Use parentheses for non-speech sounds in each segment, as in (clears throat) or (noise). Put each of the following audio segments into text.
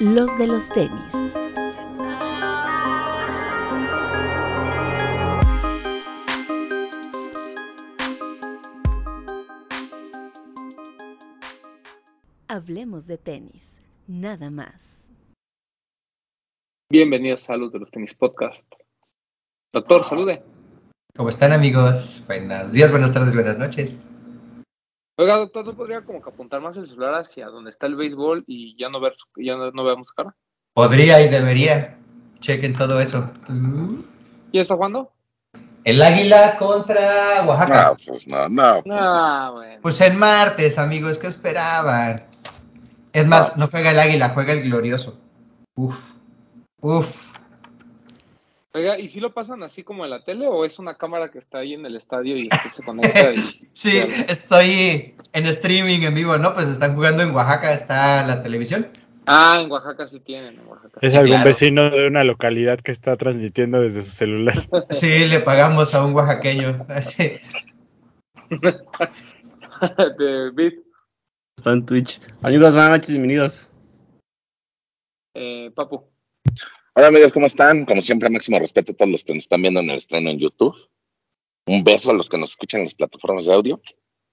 los de los tenis. Hablemos de tenis, nada más. Bienvenidos a Los de los Tenis Podcast. Doctor, salude. ¿Cómo están amigos? Buenos días, buenas tardes, buenas noches. Oiga, doctor, ¿no podría como que apuntar más el celular hacia donde está el béisbol y ya no ver su- ya no, no veamos su cara? Podría y debería. Chequen todo eso. ¿Ya está jugando? El Águila contra Oaxaca. No, pues no, no. pues Ah, bueno. Pues en martes, amigos, ¿qué esperaban? Es más, no juega el Águila, juega el Glorioso. Uf, uf. Oiga, ¿y si lo pasan así como en la tele o es una cámara que está ahí en el estadio y se conecta? Y, (laughs) Sí, estoy en streaming en vivo, ¿no? Pues están jugando en Oaxaca, está la televisión. Ah, en Oaxaca sí tienen, en Oaxaca. Es Sí, algún claro. vecino de una localidad que está transmitiendo desde su celular. (laughs) Sí, le pagamos a un oaxaqueño. (laughs) Así. de Bit, Está en Twitch. Amigos, buenas noches, bienvenidos. eh, Papu. Hola amigos, ¿cómo están? Como siempre, máximo respeto a todos los que nos están viendo en el estreno en YouTube. Un beso a los que nos escuchan en las plataformas de audio.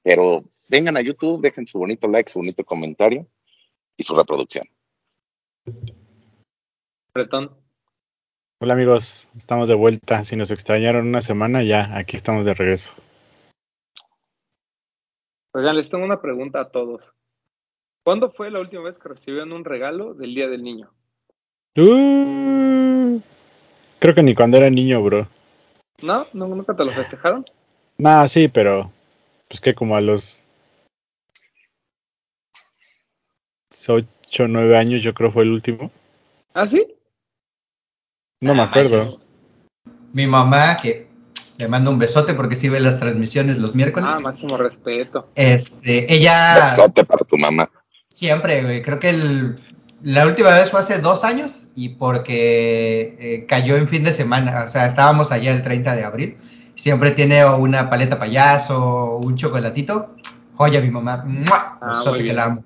Pero vengan a YouTube, dejen su bonito like, su bonito comentario y su reproducción. Bretón. Hola amigos, estamos de vuelta. Si nos extrañaron una semana, ya aquí estamos de regreso. Oigan, les tengo una pregunta a todos. ¿Cuándo fue la última vez que recibieron un regalo del Día del Niño? Uh, creo que ni cuando era niño, bro. ¿No? ¿No- ¿Nunca te lo festejaron? Nah, sí, pero pues que como a los 8 o 9 años yo creo fue el último. ¿Ah, sí? No me Ah, acuerdo. manches. Mi mamá, que le mando un besote porque sí ve las transmisiones los miércoles. Ah, máximo respeto. Este, ella Besote para tu mamá. siempre, güey, creo que el- la última vez fue hace dos años y porque eh, cayó en fin de semana, o sea, estábamos allá el 30 de abril. Siempre tiene una paleta payaso, un chocolatito. Joya, mi mamá. ¡Mua! Ah, que la amo.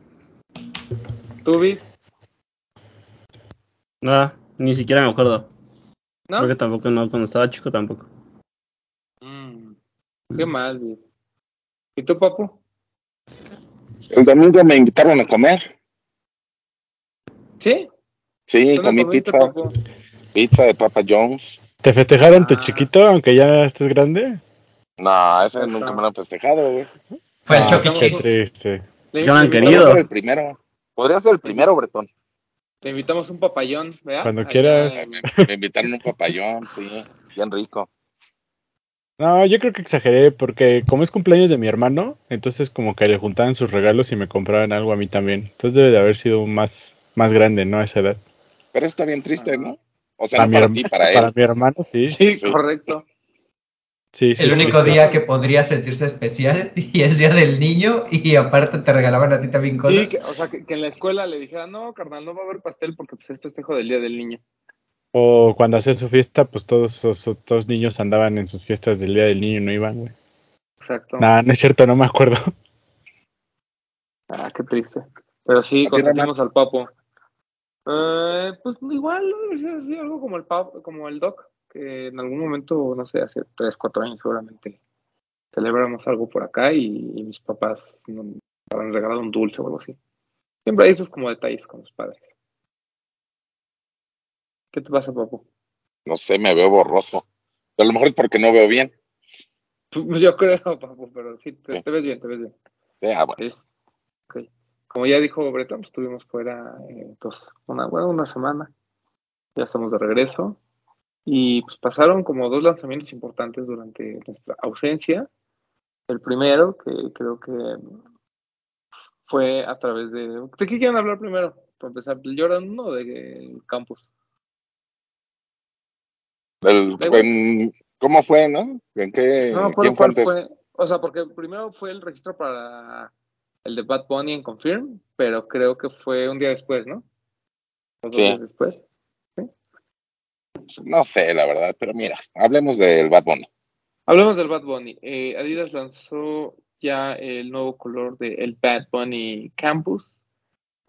¿Tú, Bit? Nada, ni siquiera me acuerdo. ¿No? Creo que tampoco, no, cuando estaba chico tampoco. Mm, qué mal, Bit. ¿Y tú, Papu? El domingo me invitaron a comer. ¿Sí? Sí, ¿Dónde comí pizza. Pizza de Papa John's. ¿Te festejaron tu Ah. chiquito aunque ya estés grande? No, ese Ajá. nunca me lo han festejado, güey. Fue el Ah, Chucky Cheese. me han querido. Podría ser el primero. Podría ser el primero, Bretón. Le invitamos un papayón, ¿verdad? Cuando Allá quieras. Me, me invitaron un papayón, sí, bien rico. No, yo creo que exageré porque como es cumpleaños de mi hermano, entonces como que le juntaban sus regalos y me compraban algo a mí también. Entonces debe de haber sido más, más grande, ¿no? A esa edad. Pero está bien triste, ¿no? O sea, Para no mi para herma- ti, para Para él. mi hermano, sí. Sí, Sí. correcto. Sí, sí, El sí, único sí. día que podría sentirse especial (laughs) y es día del niño y aparte te regalaban a ti también Sí, cosas. que, o sea, que, que en la escuela le dijera, no, carnal, no va a haber pastel porque pues, es festejo del Día del Niño. O cuando hacían su fiesta, pues todos los otros niños andaban en sus fiestas del Día del Niño y no iban, güey. Exacto. Nah, no es cierto, no me acuerdo. Ah, qué triste. Pero sí, ¿A ti, consentimos al papo. Eh, pues igual, algo como el pap, como el doc, que en algún momento, no sé, hace tres, cuatro años seguramente celebramos algo por acá y, y mis papás nos habrán regalado un dulce o algo así. Siempre hay esos como detalles con los padres. ¿Qué te pasa, papo? No sé, me veo borroso. A lo mejor es porque no veo bien. (laughs) Yo creo, papo, pero sí, te, Sí. te ves bien, te ves bien. Ah, bueno. Es. Como ya dijo Bretón, pues, estuvimos fuera eh, una, bueno, una semana. Ya estamos de regreso. Y pues pasaron como dos lanzamientos importantes durante nuestra ausencia. El primero, que creo que fue a través de... ¿De qué quieren hablar primero? Para empezar, ¿del Jordan 1 o del campus? El- Da igual. en- ¿Cómo fue, no? ¿En qué? No ¿Quién fue antes? fue. O sea, porque primero fue el registro para el de Bad Bunny en Confirm, pero creo que fue un día después, ¿no? O dos Sí. días después. No sé, la verdad, pero mira, hablemos del Bad Bunny. Hablemos del Bad Bunny. Eh, Adidas lanzó ya el nuevo color del Bad Bunny Campus.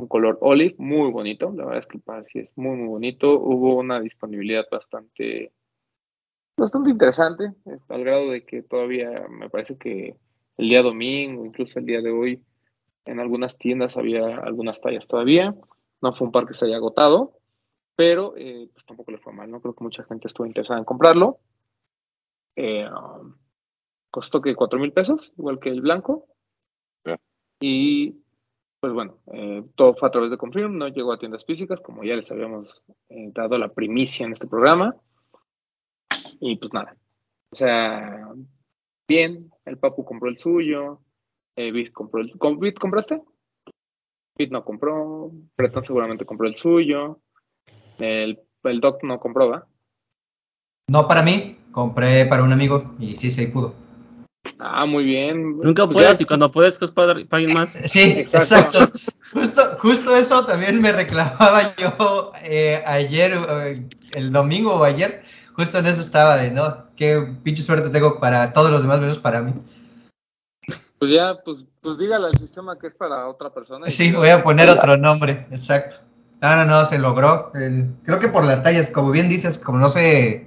un color olive muy bonito. La verdad es que el par sí es muy, muy bonito. Hubo una disponibilidad bastante, bastante interesante, al grado de que todavía me parece que el día domingo, incluso el día de hoy, en algunas tiendas había algunas tallas todavía. No fue un par que se haya agotado, pero eh, pues tampoco le fue mal. No creo que mucha gente estuvo interesada en comprarlo. Eh, um, costó que cuatro mil pesos, igual que el blanco. Y pues bueno, eh, todo fue a través de Confirm, no llegó a tiendas físicas, como ya les habíamos eh, dado la primicia en este programa. Y pues nada. O sea, bien, el Papu compró el suyo, eh, Bit compró el ¿con Bit compraste? Bit no compró, Breton seguramente compró el suyo, el, el Doc no compró, ¿va? No para mí, compré para un amigo y sí, sí pudo. Ah, muy bien. Nunca Pues puedes ya- y cuando puedes, que para alguien más. Sí, Exacto. exacto. Justo, justo eso también me reclamaba (laughs) yo eh, ayer, eh, el domingo o ayer, justo en eso estaba de, no, qué pinche suerte tengo para todos los demás menos para mí. Pues ya, pues, pues dígale al sistema que es para otra persona. y Sí, voy a poner otro nombre, exacto. No, no, no, se logró. El- creo que por las tallas, como bien dices, como no se,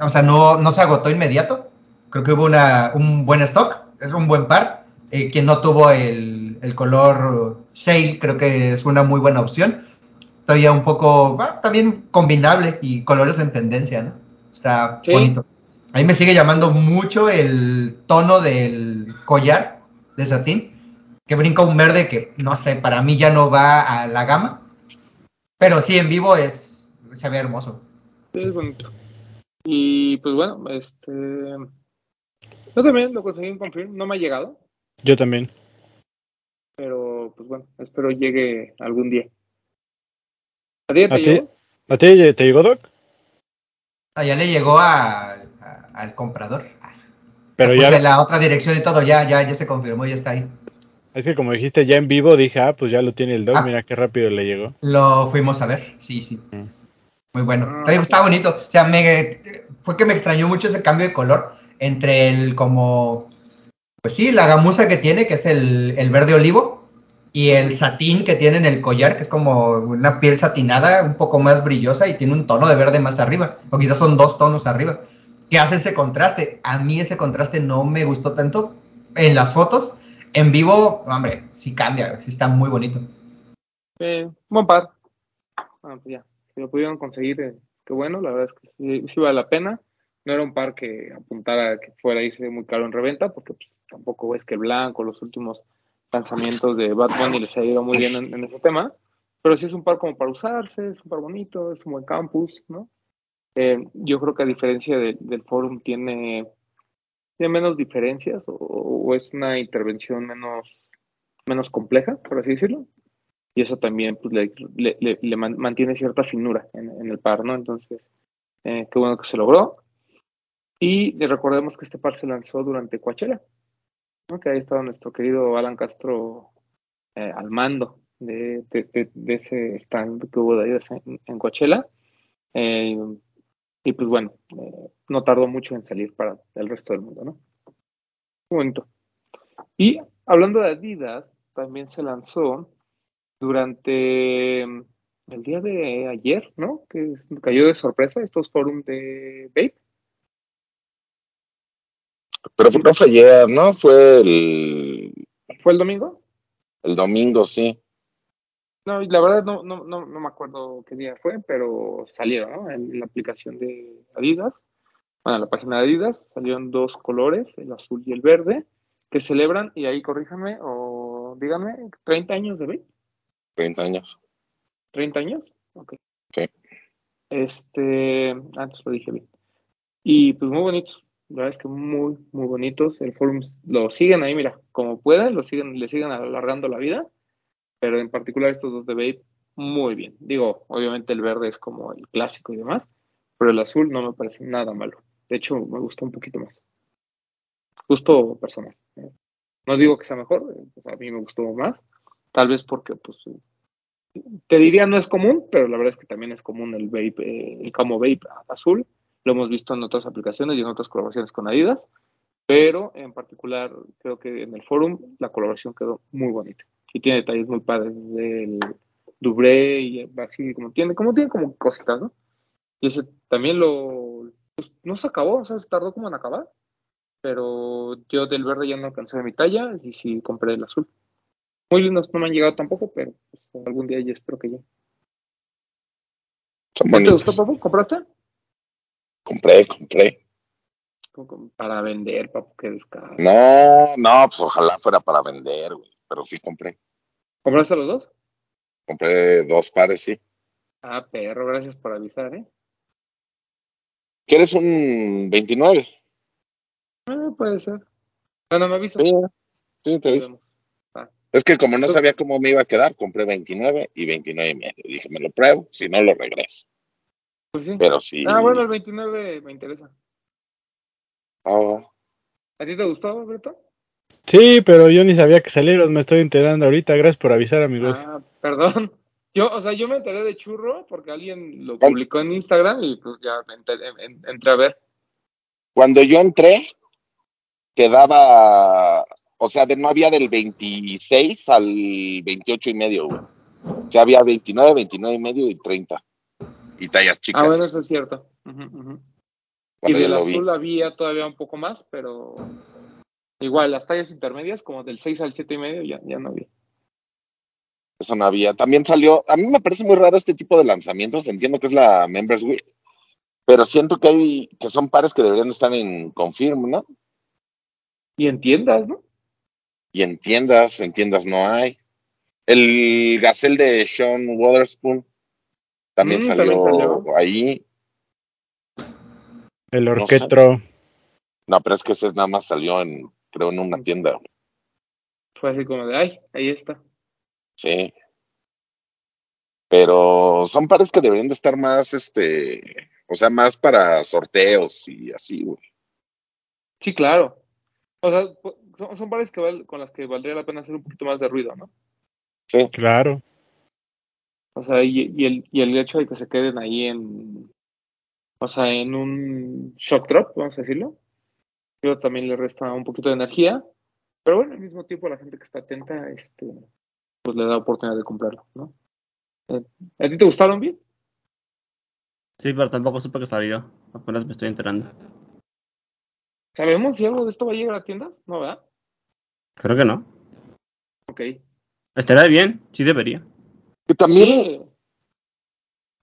o sea, no, no se agotó inmediato, creo que hubo una, un buen stock, es un buen par. Eh, quien no tuvo el, el color sale, creo que es una muy buena opción. Todavía un poco, también combinable y colores en tendencia, ¿no? Está Sí. bonito. A mí me sigue llamando mucho el tono del collar de satín, que brinca un verde que, no sé, para mí ya no va a la gama. Pero sí, en vivo es, se ve hermoso. Sí, es bonito. Y pues bueno, este. Yo también lo conseguí en Confirm, no me ha llegado, Yo también. pero pues bueno, espero llegue algún día. ¿A ti te ¿A ti? llegó? ¿A ti te llegó, Doc? Ah, ya le llegó a- a- al comprador. Pero Ya ya, puse la otra dirección y todo, ya, ya, ya se confirmó, ya está ahí. es que como dijiste ya en vivo, dije, ah, pues ya lo tiene el Doc, Ah. mira qué rápido le llegó. Lo fuimos a ver, sí, sí. Mm. Muy bueno. Ah, Está, está bonito. O sea, me, fue que me extrañó mucho ese cambio de color entre el como, pues sí, la gamuza que tiene, que es el, el verde olivo, y el satín que tiene en el collar, que es como una piel satinada, un poco más brillosa y tiene un tono de verde más arriba, o quizás son dos tonos arriba, que hace ese contraste. A mí ese contraste no me gustó tanto en las fotos. En vivo, hombre, sí cambia, sí está muy bonito. Eh, buen par. Ah, pues ya, si lo pudieron conseguir, eh, qué bueno, la verdad es que sí, sí vale la pena. No era un par que apuntara a que fuera a irse muy caro en reventa, porque pues, tampoco es que el blanco, los últimos lanzamientos de Bad Bunny les ha ido muy bien en, en ese tema, pero sí es un par como para usarse, es un par bonito, es un buen campus, ¿no? Eh, yo creo que a diferencia de- del forum tiene, tiene menos diferencias o, es una intervención menos, menos compleja, por así decirlo y eso también pues, le, le- le- le man- mantiene cierta finura en, en el par, ¿no? Entonces, eh, qué bueno que se logró. Y recordemos que este par se lanzó durante Coachella, ¿no? Que ahí estaba nuestro querido Alan Castro eh, al mando de, de- de- ese stand que hubo de Adidas en, en Coachella. Eh, y pues bueno, eh, no tardó mucho en salir para el resto del mundo, ¿no? Muy bonito. Y hablando de Adidas, también se lanzó durante mm, el día de ayer, ¿no? Que cayó de sorpresa estos forums de Vape. Pero no fue ayer, ¿no? Fue el, ¿Fue el domingo? el domingo, sí. No, y la verdad no, no, no, no me acuerdo qué día fue, pero salieron, ¿no? En la aplicación de Adidas, bueno, en la página de Adidas, salieron dos colores, el azul y el verde, que celebran, y ahí corríjanme o díganme, 30 años de Vape. 30 años. 30 años. Ok. Sí. Este, antes lo dije bien. Y pues muy bonitos. La verdad es que muy, muy bonitos. El forum lo siguen ahí, mira, como pueden, lo siguen, le siguen alargando la vida. Pero en particular estos dos de Vape, muy bien. Digo, obviamente el verde es como el clásico y demás, pero el azul no me parece nada malo. De hecho, me gustó un poquito más. Gusto personal. No digo que sea mejor, a mí me gustó más. Tal vez porque, pues, te diría no es común, pero la verdad es que también es común el vape, eh, el Camo Vape azul. Lo hemos visto en otras aplicaciones y en otras colaboraciones con Adidas, pero en particular creo que en el forum la colaboración quedó muy bonita. Y tiene detalles muy padres del Dubré y así como tiene, como tiene como cositas, ¿no? Y ese también lo pues, no se acabó, o sea, se tardó como en acabar, pero yo del verde ya no alcancé mi talla y sí compré el azul. Muy lindos, no me han llegado tampoco, pero pues, algún día yo espero que. Son ¿No te gustó, papu? ¿Compraste? Compré, compré. Para vender, papu, qué descaro. No, no, pues ojalá fuera para vender, güey. Pero sí compré. ¿Compraste los dos? Compré dos pares, sí. Ah, perro, gracias por avisar, ¿eh? ¿Quieres un 29? Ah, puede ser. Bueno, me avisas. Sí, sí, te aviso. Es que como no sabía cómo me iba a quedar, compré 29 y 29 y medio. Dije, me lo pruebo, si no lo regreso. Pues sí. Pero sí. Ah, bueno, el 29 me interesa. Ah, ¿A ti te gustó, Breto? Sí, pero yo ni sabía que salieron, me estoy enterando ahorita. Gracias por avisar, amigos. Ah, perdón. (laughs) Yo, o sea, yo me enteré de churro porque alguien lo publicó en Instagram y pues ya me enteré- en- entré a ver. Cuando yo entré, quedaba, o sea, de, no había del 26 al 28 y medio, güey. O sea, había 29, 29 y medio y 30. Y tallas chicas. Ah, bueno, eso es cierto. Ujú, ujú. Y cuando yo del vi. azul había todavía un poco más, pero igual las tallas intermedias, como del 6 al 7 y medio, ya, ya no había. Eso no había. También salió, a mí me parece muy raro este tipo de lanzamientos, entiendo que es la Members Week, pero siento que hay, que son pares que deberían estar en Confirm, ¿no? Y en tiendas, ¿no? Y en tiendas, en tiendas no hay. El Gazelle de Sean Waterspoon también, Mm, salió también salió. ahí. El sé. orquetro. No, pero es que ese nada más salió en, creo, en una tienda. Fue así como de, ay, ahí está. Sí. Pero son pares que deberían de estar más, este, o sea, más para sorteos y así, güey. Sí, claro. O sea, son, son pares que val- con las que valdría la pena hacer un poquito más de ruido, ¿no? Sí. Claro. O sea, y, y el, y el hecho de que se queden ahí en, o sea, en un shock drop, vamos a decirlo, también le resta un poquito de energía, pero bueno, al mismo tiempo la gente que está atenta, este, pues le da oportunidad de comprarlo, ¿no? Eh, ¿A ti te gustaron bien? Sí, pero tampoco supe que salió. Apenas me estoy enterando. ¿Sabemos si algo de esto va a llegar a tiendas? ¿No, verdad? Creo que no. Ok. Estaría bien, sí debería. Que también, Sí,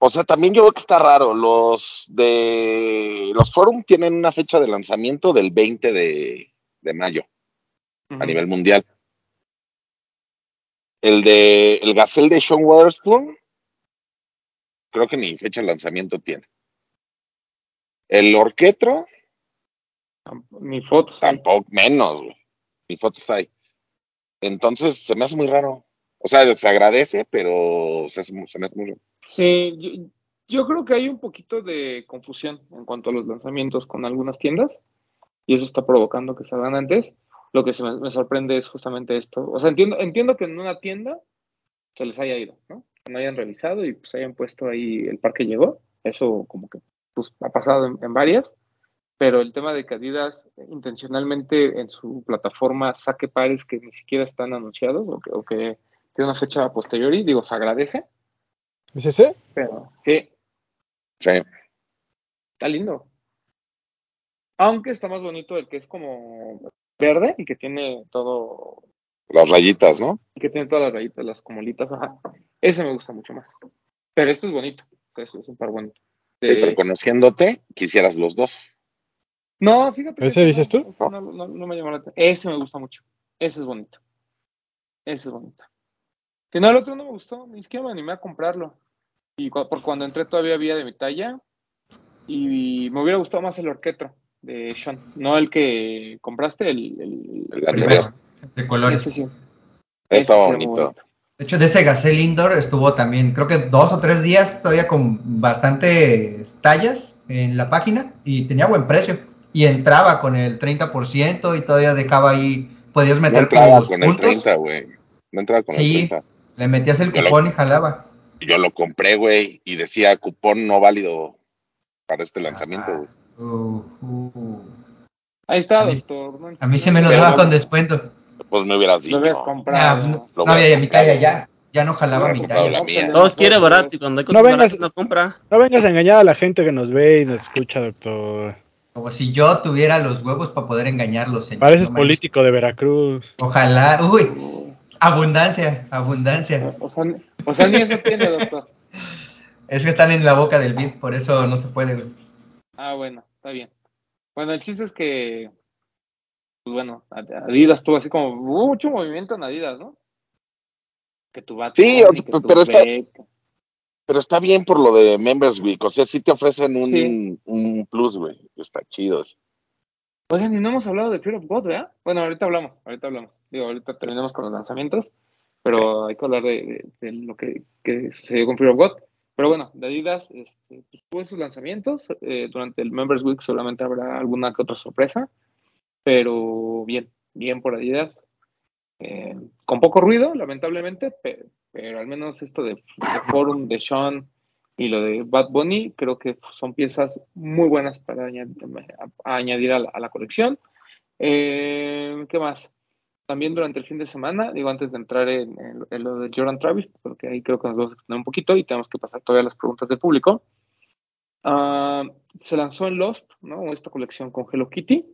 o sea, también yo veo que está raro. Los de los forum tienen una fecha de lanzamiento del 20 de, de mayo a nivel mundial. El de el Gazelle de Sean Waterspoon, creo que ni fecha de lanzamiento tiene. El Orquetro, Ni fotos. hay. tampoco, menos, güey. Ni fotos hay. Entonces, se me hace muy raro. O sea, se agradece, pero se, hace se me hace raro. Sí, yo, yo creo que hay un poquito de confusión en cuanto a los lanzamientos con algunas tiendas y eso está provocando que salgan antes. Lo que se me, sorprende es justamente esto. O sea, entiendo, entiendo que en una tienda se les haya ido, ¿no? Que no hayan revisado y pues hayan puesto ahí el par que llegó. Eso como que pues, ha pasado en, en varias. Pero el tema de que Adidas intencionalmente en su plataforma saque pares que ni siquiera están anunciados o que tiene una fecha posteriori, digo, se agradece. ¿Es ese? Pero sí, Sí. está lindo. Aunque está más bonito el que es como verde y que tiene todo, Las rayitas, ¿no? y que tiene todas las rayitas, las comolitas, ajá. Ese me gusta mucho más. Pero este es bonito, eso es un par bonito. Sí, De- pero conociéndote, quisieras los dos. No, fíjate. ¿Ese dices no, tú? No, no- no me llamó la atención. Ese me gusta mucho. Ese es bonito. Ese es bonito. Si no, el otro no me gustó, ni siquiera me animé a comprarlo. Y cu- por cuando entré todavía había de mi talla. Y me hubiera gustado más el orquetro de Sean. No el que compraste, el, el, El anterior. de colores. Ese sí. Estaba bonito. De hecho, de ese Gazelle Indoor estuvo también, creo que dos o tres días todavía con bastantes tallas en la página y tenía buen precio. Y entraba con el 30% y todavía dejaba ahí, podías No meter entraba tus con el puntos. 30, güey. No entraba con Sí. el 30. Le metías el Yo lo- cupón y jalaba. Yo lo compré, güey, y decía cupón no válido para este lanzamiento, güey. Uh, uh. Ahí está, A mí- doctor. No- A mí no se me lo daba con descuento. Pues me hubieras Lo habías dicho. Ah, comprado. no, no había hubiera mi talla ya. Ya no jalaba mi talla. Todo quiere barato y cuando hay No cosas vengas- no compra. No vengas a engañar a la gente que nos ve y nos escucha, doctor. Como si yo tuviera los huevos para poder engañarlos. señor. Pareces No político de Veracruz. Ojalá. Uy, abundancia, abundancia. O sea, o sea, ni eso tiene, doctor. Es que están en la boca del beat, por eso no se puede, güey. Ah, bueno, está bien. Bueno, el chiste es que, pues bueno, Adidas tuvo así como hubo mucho movimiento en Adidas, ¿no? Que tu Bad Sí, o sea, pero está-. Pero está bien por lo de Members Week. O sea, sí te ofrecen un, Sí. un plus, güey. Está chido. Oigan, y no hemos hablado de Fear of God, ¿verdad? Bueno, ahorita hablamos, ahorita hablamos. Digo, ahorita terminamos con los lanzamientos, pero hay que hablar de, de- de lo que, que sucedió con Fear of God. Pero bueno, de Adidas este, pues, tuvo sus lanzamientos. eh, durante el Members Week seguramente habrá alguna que otra sorpresa, pero bien, bien por Adidas. Eh, con poco ruido, lamentablemente, pero, pero al menos esto de, de Forum, de Sean y lo de Bad Bunny, creo que son piezas muy buenas para añadir, a añadir a la, a la colección. Eh, ¿Qué más? También durante el fin de semana, digo, antes de entrar en, en- en lo de Jordan Travis, porque ahí creo que nos vamos a extender un poquito y tenemos que pasar todavía las preguntas del público. Ah, se lanzó en Lost, ¿no? Esta colección con Hello Kitty.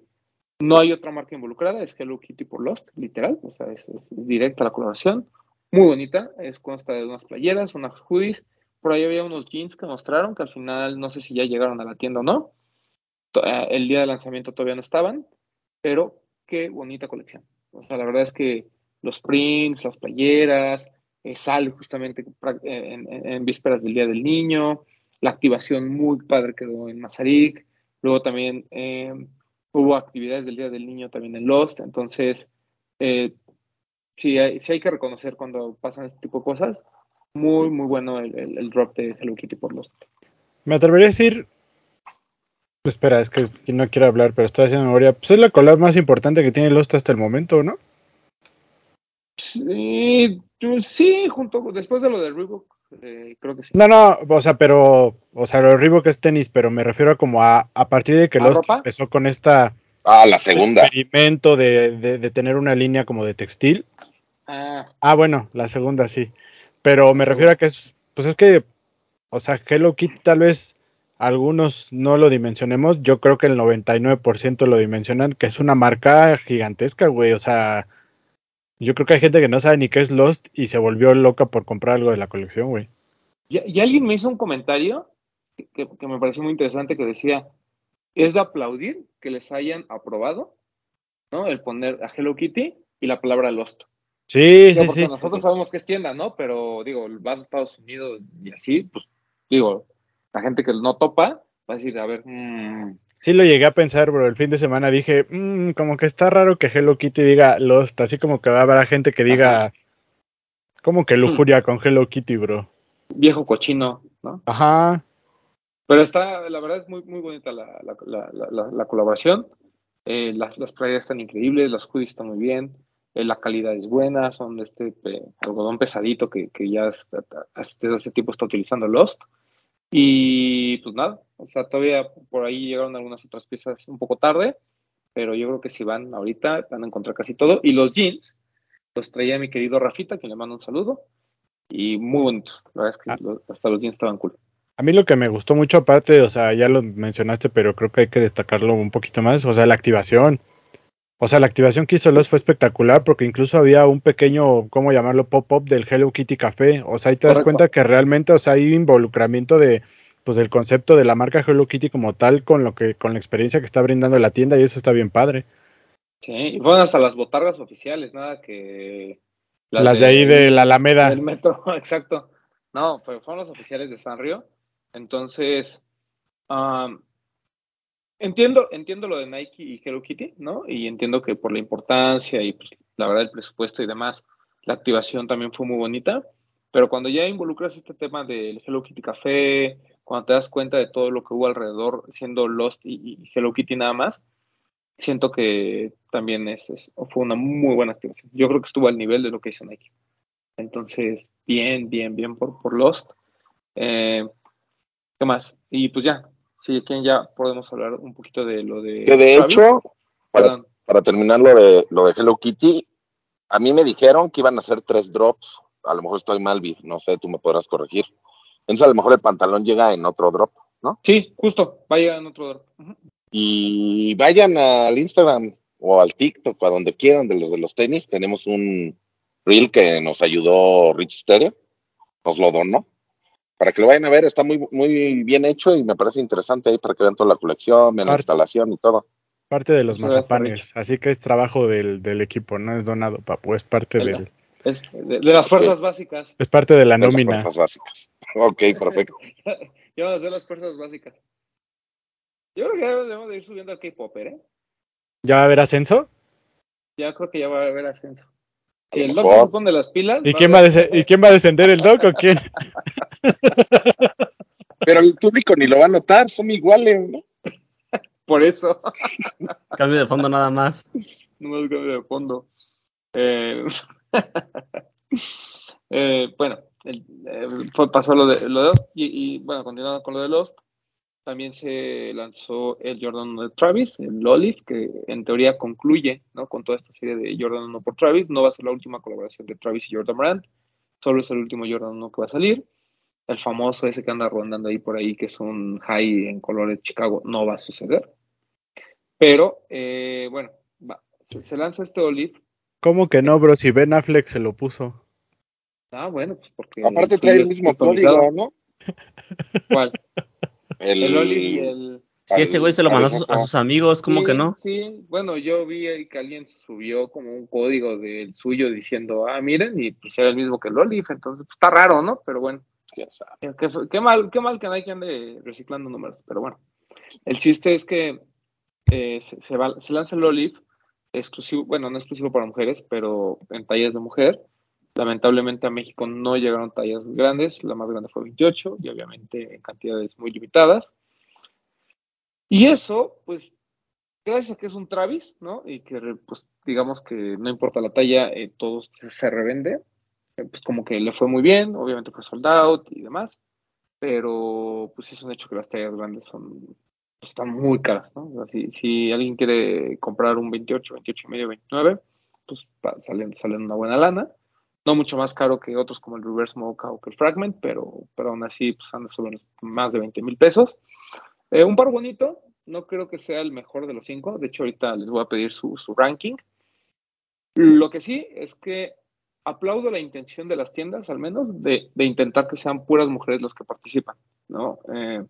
No hay otra marca involucrada, es Hello Kitty por Lost, literal, o sea, es- es directa la colaboración. Muy bonita, es consta de unas playeras, unas hoodies. Por ahí había unos jeans que mostraron, que al final no sé si ya llegaron a la tienda o no. Eh, El día de lanzamiento todavía no estaban, pero qué bonita colección. O sea, la verdad es que los prints, las playeras, eh, sale justamente pra- en, en- vísperas del Día del Niño, la activación muy padre quedó en Mazarik, luego también eh, hubo actividades del Día del Niño también en Lost, entonces eh, sí, hay, sí hay que reconocer cuando pasan este tipo de cosas, muy, muy bueno el, el- el drop de Hello Kitty por Lost. Me atrevería a decir. Espera, es que no quiero hablar, pero estoy haciendo memoria. Pues es la collab más importante que tiene Lost hasta el momento, ¿no? Sí, yo- sí, junto, después de lo de Reebok, eh, creo que sí. No, no, o sea, pero. O sea, lo Reebok es tenis, pero me refiero a como a, a partir de que ¿A Lost ropa? empezó con esta Ah, la segunda. experimento de, de, de tener una línea como de textil. Ah, Ah, bueno, la segunda sí. Pero me refiero a que es, pues es que, o sea, Hello Kitty tal vez algunos no lo dimensionemos, yo creo que el 99% lo dimensionan, que es una marca gigantesca, güey, o sea, yo creo que hay gente que no sabe ni qué es Lost y se volvió loca por comprar algo de la colección, güey. y, y alguien me hizo un comentario que, que- que me pareció muy interesante que decía, es de aplaudir que les hayan aprobado, ¿no? El poner a Hello Kitty y la palabra Lost. Sí, sí, sí. nosotros sabemos que es tienda, ¿no? Pero digo, vas a Estados Unidos y así, pues digo, la gente que no topa va a decir, a ver, mm, Sí lo llegué a pensar, bro. El fin de semana dije, "Mm, como que está raro que Hello Kitty diga Lost, así como que va a haber gente que diga, como que lujuria con Hello Kitty, bro. viejo cochino, ¿no? Ajá. Pero está, la verdad es muy, muy bonita la, la, la, la, la colaboración. Eh, las, las playas están increíbles, las hoodies están muy bien, eh, la calidad es buena, son de este eh, algodón pesadito que, que ya es- desde hace tiempo está utilizando Lost. Y pues nada, o sea, todavía por ahí llegaron algunas otras piezas un poco tarde, pero yo creo que si van ahorita van a encontrar casi todo. Y los jeans los traía mi querido Rafita, que le mando un saludo, y muy bonitos. La verdad es que Ah. hasta los jeans estaban cool. A mí lo que me gustó mucho aparte, o sea, ya lo mencionaste, pero creo que hay que destacarlo un poquito más, o sea, la activación. O sea, la activación que hizo Lost fue espectacular porque incluso había un pequeño, ¿cómo llamarlo? Pop-up del Hello Kitty Café. O sea, ahí te das cuenta que realmente, o sea, hay involucramiento de, pues, del concepto de la marca Hello Kitty como tal con lo que, con la experiencia que está brindando la tienda y eso está bien padre. Sí, y fueron hasta las botargas oficiales, nada que... Las, de ahí de la Alameda. Del metro, (laughs) exacto. No, pero fueron las oficiales de Sanrio. Entonces, am, entiendo, entiendo lo de Nike y Hello Kitty, ¿no? Y entiendo que por la importancia y pues, la verdad el presupuesto y demás, la activación también fue muy bonita. Pero cuando ya involucras este tema del Hello Kitty Café, cuando te das cuenta de todo lo que hubo alrededor, siendo Lost y, Hello Kitty nada más, siento que también es- fue una muy buena activación. Yo creo que estuvo al nivel de lo que hizo Nike. Entonces, bien, bien, bien por, por Lost. Eh, ¿Qué más? Y pues ya, si aquí ya podemos hablar un poquito de lo de. Que de hecho, para, terminar lo de, lo de Hello Kitty, A mí me dijeron que iban a hacer tres drops. A lo mejor estoy mal, no sé, tú me podrás corregir. Entonces a lo mejor el pantalón llega en otro drop, ¿no? Sí, justo, vaya en otro drop. Y vayan al Instagram o al TikTok o a donde quieran de los de los tenis. Tenemos un reel que nos ayudó Rich Stereo, nos lo donó. Para que lo vayan a ver, está muy, muy bien hecho y me parece interesante ahí para que vean toda la colección, vean la instalación y todo. Parte de los Eso mazapanes, así que es trabajo del, del equipo, no es donado, papu, es parte va. del, Es de, de las fuerzas básicas. es parte de la de las nómina. fuerzas básicas. (laughs) Ok, perfecto. (laughs) Ya vamos a hacer las fuerzas básicas. Yo creo que ya debemos de ir subiendo al K-Popper, ¿eh? ¿Ya va a haber ascenso? Ya creo que ya va a haber ascenso. Si el Doc se pone las pilas. ¿Y quién va a, ¿y quién va a descender el doc o quién? (laughs) Pero el público ni lo va a notar, son iguales, ¿no? Por eso. Cambio de fondo nada más. no más cambio de fondo. Eh, (laughs) eh, bueno, el- eh, pasó lo de, lo de Lost y, y, bueno, continuando con lo de Lost, también se lanzó el Jordan 1 de Travis, el Olive, que en teoría concluye ¿no? con toda esta serie de Jordan 1 por Travis. No va a ser la última colaboración de Travis y Jordan Brand, solo es el último Jordan 1 que va a salir. El famoso ese que anda rondando ahí por ahí, que es un high en colores Chicago, no va a suceder. Pero, eh, bueno, va, se, se lanza este Olive. ¿Cómo que no, bro? Si Ben Affleck se lo puso. Ah, bueno, pues porque. Aparte el trae el mismo código, ¿no? ¿Cuál? El, El Olive y el. Si ese güey se lo mandó a sus, a sus amigos, ¿cómo Sí, que no? Sí, bueno, yo vi ahí que alguien subió como un código del suyo diciendo, ah, miren, y pues era el mismo que el Olive, entonces pues, está raro, ¿no? Pero bueno, sabe. qué, mal, qué mal que nadie ande reciclando números, pero bueno. El chiste es que eh, se, lanza el Olive exclusivo, bueno, no exclusivo para mujeres, pero en tallas de mujer. Lamentablemente a México no llegaron tallas grandes, la más grande fue 28 y obviamente en cantidades muy limitadas. Y eso, pues, gracias a que es un Travis, ¿no? Y que, pues, digamos que no importa la talla, eh, todo se revende. Eh, pues como que le fue muy bien, obviamente fue sold y demás, pero pues es un hecho que las tallas grandes son, pues, están muy caras, ¿no? Si, si alguien quiere comprar un 28, 28 y medio, 29, pues salen, salen una buena lana. No mucho más caro que otros como el Reverse Mocha o que el Fragment, pero, pero aún así pues anda sobre más de 20 mil pesos. Eh, un par bonito, no creo que sea el mejor de los cinco. De hecho, ahorita les voy a pedir su, su ranking. Lo que sí es que aplaudo la intención de las tiendas, al menos, de, intentar que sean puras mujeres las que participan, ¿no? Eh,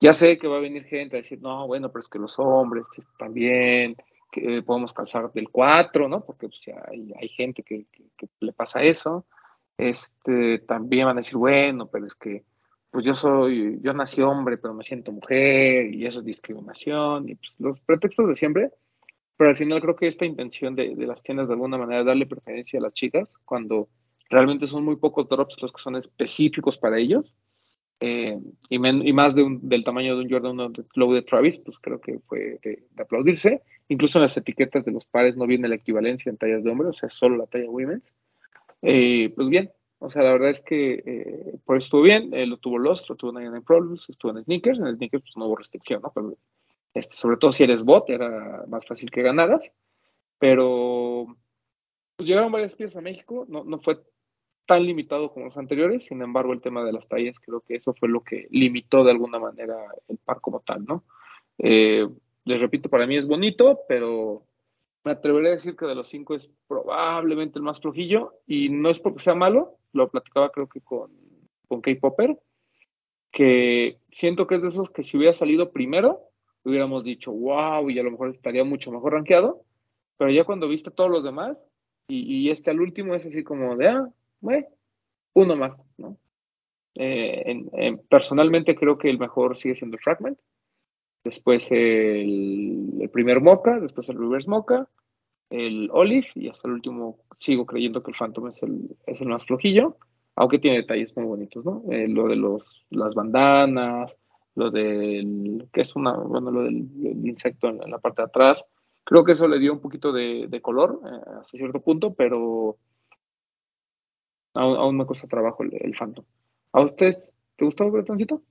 ya sé que va a venir gente a decir, no, bueno, pero es que los hombres también, que podemos calzar del 4, ¿no? Porque pues, hay, hay gente que, que- que le pasa eso. Este, también van a decir, bueno, pero es que pues yo soy, yo nací hombre, pero me siento mujer, y eso es discriminación, y pues los pretextos de siempre, pero al final creo que esta intención de, de las tiendas de alguna manera darle preferencia a las chicas, cuando realmente son muy pocos drops los que son específicos para ellos, eh, y, men- y más de un- del tamaño de un Jordan 1 de Low de Travis, pues creo que fue de, aplaudirse. Incluso en las etiquetas de los pares no viene la equivalencia en tallas de hombre, o sea, solo la talla women's. Eh, pues bien, o sea, la verdad es que eh, por eso estuvo bien, eh, lo tuvo Lost, lo tuvo 99 Problems, estuvo en Sneakers, en Sneakers pues no hubo restricción, ¿no? Pero, este, sobre todo si eres bot, era más fácil que ganaras, pero pues llegaron varias piezas a México, no, no fue tan limitado como los anteriores, sin embargo el tema de las tallas creo que eso fue lo que limitó de alguna manera el par como tal, ¿no? Eh, les repito, para mí es bonito, pero me atrevería a decir que de los cinco es probablemente el más flojillo y no es porque sea malo, lo platicaba creo que con, con K-Popper, que siento que es de esos que si hubiera salido primero, hubiéramos dicho, wow, y a lo mejor estaría mucho mejor rankeado, pero ya cuando viste todos los demás y, y este al último es así como de, ah, bueno, uno más, ¿no? Eh, en- en- personalmente creo que el mejor sigue siendo Fragment, después el, el primer Mocha, después el Reverse Mocha, el Olive y hasta el último sigo creyendo que el Phantom es el, es el más flojillo, aunque tiene detalles muy bonitos, ¿no? Eh, lo de los, las bandanas, lo del, que es una, bueno, lo del, del insecto en, en la parte de atrás, creo que eso le dio un poquito de, de color eh, hasta cierto punto, pero aún, aún me cuesta trabajo el, el Phantom. ¿A ustedes te gustó, Bretoncito?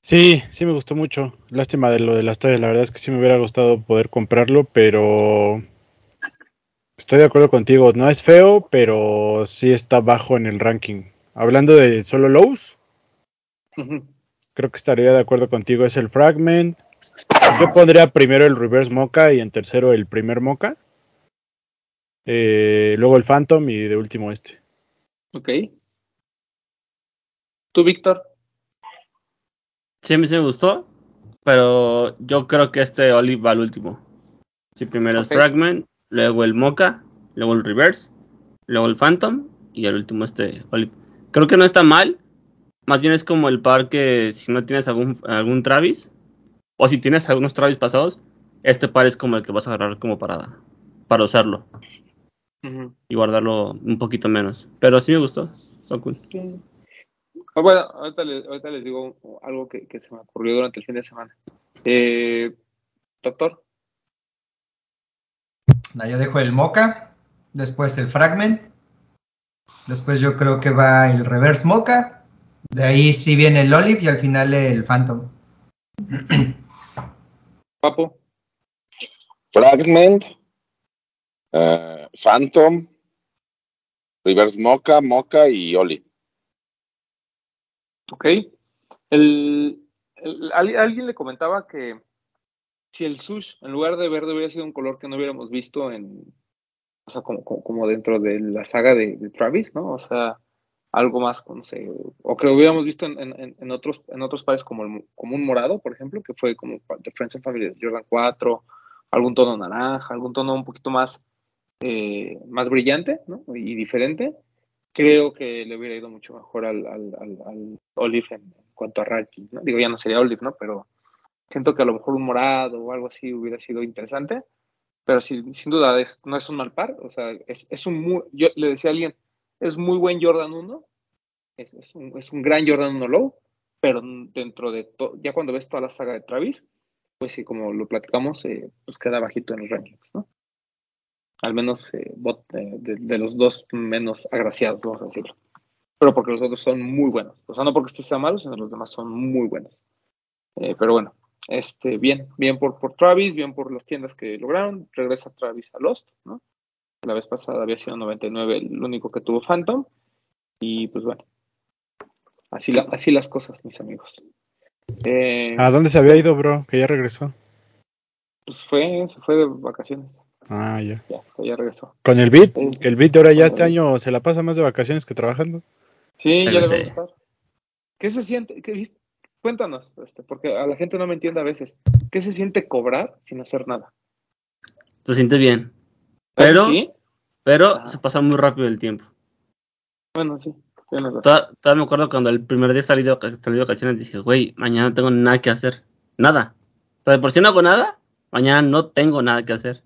Sí, sí me gustó mucho. Lástima de lo de las tallas. La verdad es que sí me hubiera gustado poder comprarlo, pero Estoy de acuerdo contigo. No es feo, pero sí está bajo en el ranking. Hablando de solo lows. Creo que estaría de acuerdo contigo. Es el Fragment. Yo pondría primero el Reverse Mocha y en tercero el primer Mocha. Eh, luego el Phantom y de último este. Ok. ¿Tú, Víctor? Sí, a mí sí me gustó, pero yo creo que este Olive va al último. Sí, primero el Fragment, luego el Mocha, luego el Reverse, luego el Phantom y el último este Olive. Creo que no está mal, más bien es como el par que si no tienes algún, algún Travis, o si tienes algunos Travis pasados, este par es como el que vas a agarrar como para, para usarlo y guardarlo un poquito menos. Pero sí me gustó, está cool. Sí. Ah, Bueno, ahorita les, ahorita les digo algo que, que se me ocurrió durante el fin de semana. Eh, doctor, No, yo dejo el Mocha, después el Fragment, después yo creo que va el Reverse Mocha, de ahí sí viene el Olive y al final el Phantom. (clears throat) Papo, Fragment, eh, Phantom, Reverse Mocha, Mocha y Oli. ok. El, el- al- alguien le comentaba que si el sush en lugar de verde hubiera sido un color que no hubiéramos visto en, o sea, como, como, como dentro de la saga de, de Travis, ¿no? O sea, algo más, no sé, o que lo hubiéramos visto en, otros, en pares como, el- como un morado, por ejemplo, que fue como de Friends and Family Jordan 4, algún tono naranja, algún tono un poquito más, eh, más brillante. Y diferente. Creo que le hubiera ido mucho mejor al, al, Olive en cuanto a ranking, ¿no? Digo, ya no sería Olive. Pero siento que a lo mejor un morado o algo así hubiera sido interesante pero sin, sin duda es, no es un mal par, o sea, es, es un muy, yo le decía a alguien, es muy buen Jordan 1, es, un, es un gran Jordan 1 low, pero dentro de todo, ya cuando ves toda la saga de Travis, pues sí, como lo platicamos, eh, pues queda bajito en los rankings, ¿no? Al menos eh, bot, eh, de, los dos menos agraciados, vamos a decirlo. Pero porque los otros son muy buenos. O sea, no porque este sea malo, sino los demás son muy buenos. Pero bueno, este, bien, bien por, por Travis, bien por las tiendas que lograron. Regresa Travis a Lost, ¿no? La vez pasada había sido 99 el único que tuvo Phantom. Y pues bueno, así, la, así las cosas, mis amigos. Eh, ¿A dónde se había ido, bro? Que ya regresó. Pues fue, se fue de vacaciones. Ah, ya. Ya, ya regresó. Con el beat, que el beat de ahora ya este año se la pasa más de vacaciones que trabajando. Sí, ya le va a gustar. ¿Qué se siente? ¿Qué, cuéntanos, este, porque a la gente no me entiende a veces. ¿Qué se siente cobrar sin hacer nada? Se siente bien. Pero, ¿Sí? pero ah. se pasa muy rápido el tiempo. Bueno, sí. Todavía, me acuerdo cuando el primer día salí de, salí de vacaciones dije, güey, mañana no tengo nada que hacer. Nada. O sea, de por si no hago nada, mañana no tengo nada que hacer.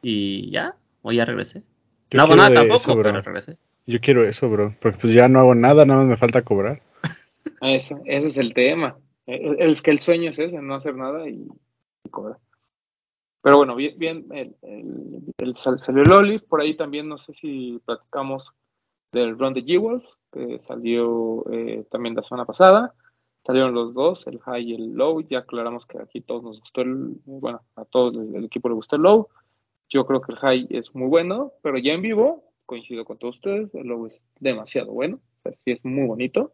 Y ya, hoy ya regresé. Yo no hago nada tampoco, eso, pero regresé. Yo quiero eso, bro. Porque pues ya no hago nada, nada más me falta cobrar. (laughs) Eso, ese es el tema. Es que el sueño es ese, no hacer nada y, y cobrar. Pero bueno, bien, el, el, salió el Olive, por ahí también no sé si platicamos del Run de Jewels, que salió eh, también la semana pasada. Salieron los dos, el high y el low. Ya aclaramos que aquí todos nos gustó el, bueno, a todos el equipo le gustó el low. Yo creo que el high es muy bueno, pero ya en vivo, coincido con todos ustedes, el low es demasiado bueno, o sí es muy bonito.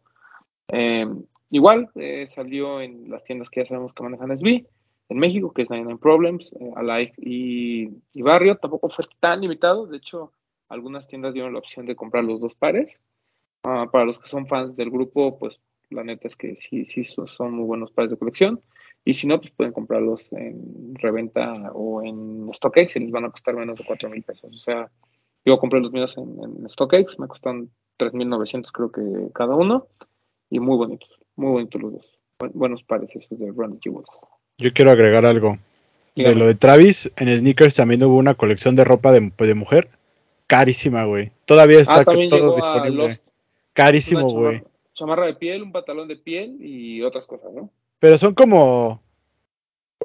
Eh, igual eh, salió en las tiendas que ya sabemos que manejan SB, en México, que es 99 Problems, eh, Alive y, y, Barrio. Tampoco fue tan limitado, de hecho, algunas tiendas dieron la opción de comprar los dos pares. Uh, para los que son fans del grupo, pues la neta es que sí, sí son muy buenos pares de colección. Y si no, pues pueden comprarlos en reventa o en StockX y les van a costar menos de 4 mil pesos. O sea, yo compré los míos en, en StockX, me costan 3.900 creo que cada uno. Y muy bonitos, muy bonitos los dos. Buen, buenos pares esos de Run Jewels. Yo quiero agregar algo. Dígame. De lo de Travis, en Sneakers también hubo una colección de ropa de, de mujer. Carísima, güey. Todavía está ah, todo disponible. Carísimo, güey. Chamarra, chamarra de piel, un pantalón de piel y otras cosas, ¿no? Pero son como.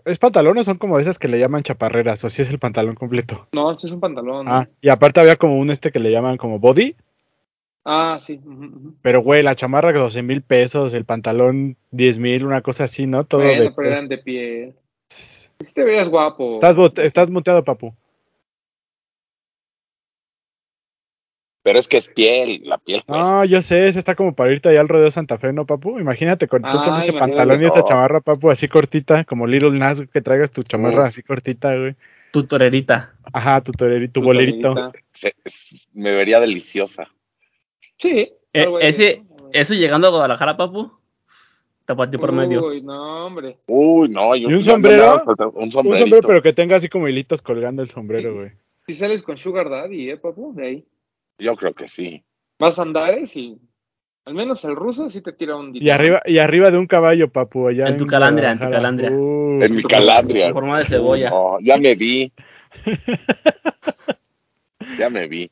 ¿Es pantalón o son como esas que le llaman chaparreras? O si es el pantalón completo. No, este es un pantalón. Ah, y aparte había como un este que le llaman como body. Ah, sí. Uh -huh. Pero, güey, la chamarra 12 mil pesos, el pantalón 10 mil, una cosa así, ¿no? Todo bueno, de... pero eran de piel. Si te veías guapo. Estás, estás muteado, papu. Pero es que es piel, la piel pues. No, yo sé, ese está como para irte allá al rodeo Santa Fe, ¿no, papu? Imagínate con, tú con Ah, ese pantalón y esa chamarra, papu, así cortita, como Little Nas, que traigas tu chamarra así cortita, güey. Tu torerita. Ajá, tu, toreri- tu Tu bolerito. Se- me vería deliciosa. Sí. Eh, ese, eso. llegando a Guadalajara, papu. Tapatí por medio. Uy, no, hombre. Uy, no. ¿Y un sombrero? un Un sombrerito. sombrero, pero que tenga así como hilitos colgando el sombrero, güey. Si sales con Sugar Daddy, ¿eh, papu? De ahí. Yo creo que sí. Vas a andares y al menos el ruso sí te tira un Y arriba, y arriba de un caballo, papu, allá En tu calandria, en tu calandria. Uh, En mi calandria. En forma de cebolla. No, ya me vi. (laughs) ya me vi.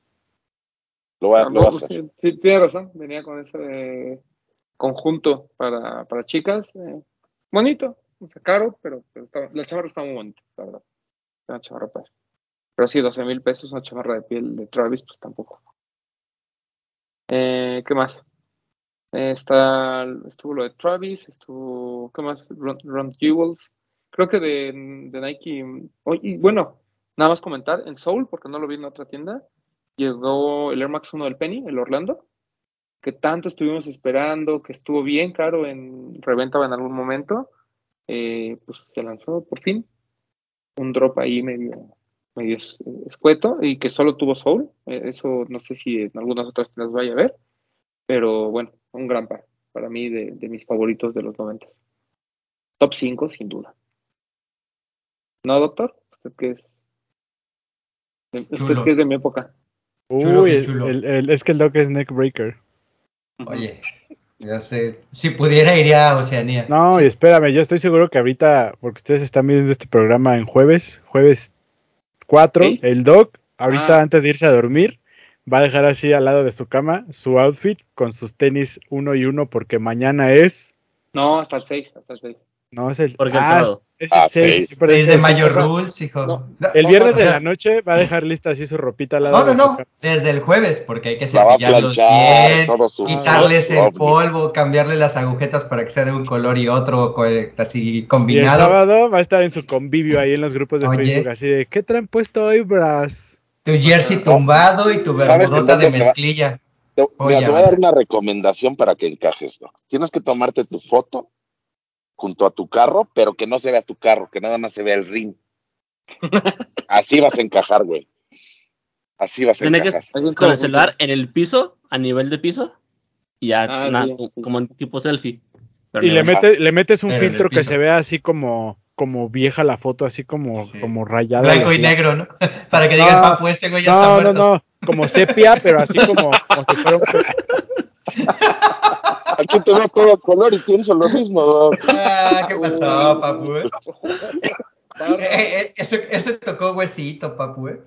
Lo voy a, No, lo voy a pues, hacer. sí, sí, tiene razón. Venía con ese conjunto para, para chicas. eh, bonito. O sea, caro, pero, pero está- la chamarra está muy bonita, la verdad. Una chamarra padre. Pero sí, 12 mil pesos, una chamarra de piel de Travis, pues tampoco. Eh, ¿Qué más? Eh, está, estuvo lo de Travis, estuvo, ¿qué más? Ron, Ron Jewels. Creo que de, de Nike. oh, y bueno, nada más comentar, en Soul, porque no lo vi en otra tienda, llegó el Air Max 1 del Penny, el Orlando, que tanto estuvimos esperando, que estuvo bien caro en reventa en algún momento, eh, pues se lanzó por fin. Un drop ahí medio, medio es- escueto y que solo tuvo Soul. Eh, eso no sé si en algunas otras tiendas vaya a ver, pero bueno, un gran par para mí de, de mis favoritos de los 90. Top 5, sin duda. ¿No, doctor? ¿Usted qué es? ¿Usted qué es de mi época? Chulo, Uy, qué el- chulo. el- el- es que el Doc es neckbreaker. Oye, ya sé. Si pudiera iría a Oceanía. No, y espérame, yo estoy seguro que ahorita, porque ustedes están viendo este programa en jueves, jueves 4, ¿Sí? el Doc, ahorita Ah. antes de irse a dormir, va a dejar así al lado de su cama su outfit con sus tenis uno y uno, porque mañana es. No, hasta el 6, hasta el 6. No, es el. Porque el ah, sábado. Es el Ah, 6. seis. siempre 6 es de mayo rules, hijo. no. El viernes O de sea, la noche va a dejar lista así su ropita al lado No, no, no. Desde el jueves, porque hay que cepillarlos bien, quitarles el polvo, cambiarle las agujetas para que sea de un color y otro así Y el combinado. sábado va a estar en su convivio ahí en los grupos de Oye. Facebook, así de, ¿qué traen puesto hoy, bras? Tu jersey tumbado y tu ¿Sabes en bermudota de va? mezclilla. Te, mira, te voy a dar una recomendación para que encajes, ¿no? Tienes que tomarte tu foto junto a tu carro, pero que no se vea tu carro, que nada más se vea el ring. Así vas a encajar, güey. Así vas a Tiene que encajar. con el celular en el piso, a nivel de piso, y ya Ah, na- sí, co- sí. como en tipo selfie. Pero Y le, mete, le metes un Pero filtro que se vea así como, como vieja la foto, así como, Sí. como rayada. Blanco y negro, ¿no? (laughs) Para que digan, No, papu, este güey ya está No, no, no, como sepia, pero así como, como si fuera un... (laughs) Aquí te veo todo color y pienso lo mismo. Ah, ¿qué pasó, papu? (laughs) eh? Eh, ese, ese tocó huesito, papu, eh.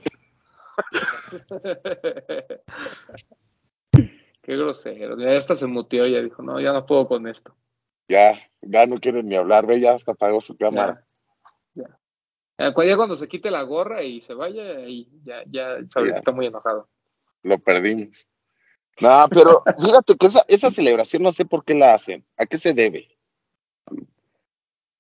(laughs) Qué grosero. Ya hasta se muteó, ya dijo, no, ya no puedo con esto. Ya, ya no quieren ni hablar, ve, ya hasta apagó su cámara. Ya. Ya. Ya cu- ya cuando se quite la gorra y se vaya, ahí ya, ya sabe Ya. que está muy enojado. Lo perdimos. No, pero fíjate que esa, esa celebración no sé por qué la hacen. ¿A qué se debe?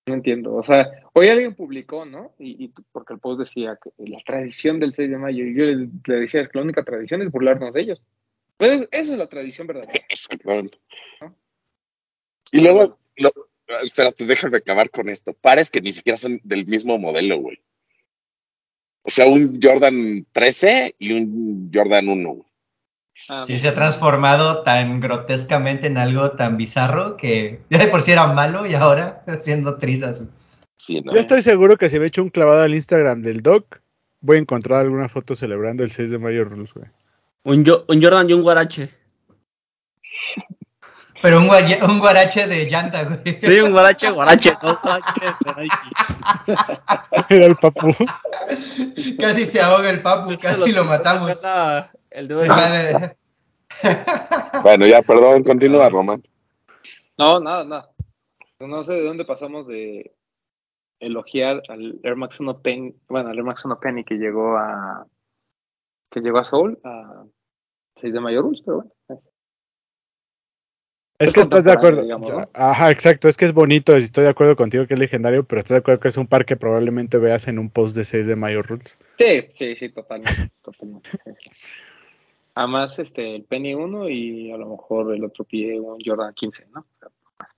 No entiendo. O sea, hoy alguien publicó, ¿no? Y, porque el post decía que la tradición del 6 de mayo, y yo le, le decía es que la única tradición es burlarnos de ellos. Pues esa es la tradición verdadera. Exactamente. Y luego, lo- espérate, déjame acabar con esto. Pares que ni siquiera son del mismo modelo, güey. O sea, un Jordan 13 y un Jordan 1, güey. Ah, Sí, se ha transformado tan grotescamente en algo tan bizarro que ya de por sí era malo y ahora haciendo trizas. Sí, ¿no? Yo estoy seguro que si me echo un clavado al Instagram del Doc, voy a encontrar alguna foto celebrando el 6 de mayo Rules, güey. Un, yo- un Jordan y un Guarache. (laughs) Pero un, guaya- un guarache de llanta, güey. Sí, un Guarache, Guarache, de Nike. (laughs) Era el papu. Casi se ahoga el papu, casi lo matamos. El dedo de Ah, (laughs) de- Bueno, ya, perdón, continúa, Román. No, nada, nada. No sé de dónde pasamos de elogiar al Air Max 1 Penny, bueno, al Air Max 1 Penny que llegó a que llegó a Seoul a 6 de mayo Rules, pero bueno. Es Es que estás de acuerdo. Ajá, exacto. Es que es bonito. Estoy de acuerdo contigo que es legendario, pero estás de acuerdo que es un par que probablemente veas en un post de 6 de mayo Rules. Sí, sí, sí, totalmente, totalmente. (laughs) Además, este, el Penny 1 y a lo mejor el otro pie un Jordan 15, ¿no? O sea,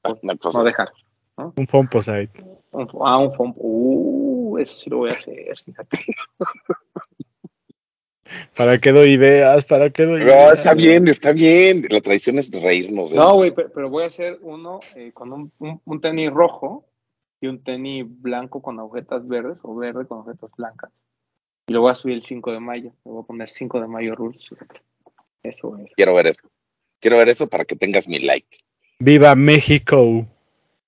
por Una cosa. no dejar. Un Fomposite. Un, ah, un foam. Uh, eso sí lo voy a hacer, fíjate. (laughs) ¿Para qué doy ideas? ¿Para qué doy No, ideas? está bien, está bien. La tradición es reírnos de No, güey, pe- pero voy a hacer uno eh, con un, un, un tenis rojo y un tenis blanco con agujetas verdes o verde con agujetas blancas. Y lo voy a subir el 5 de mayo. Le voy a poner 5 de mayo rules. Eso es. Quiero ver eso. Quiero ver eso para que tengas mi like. Viva México.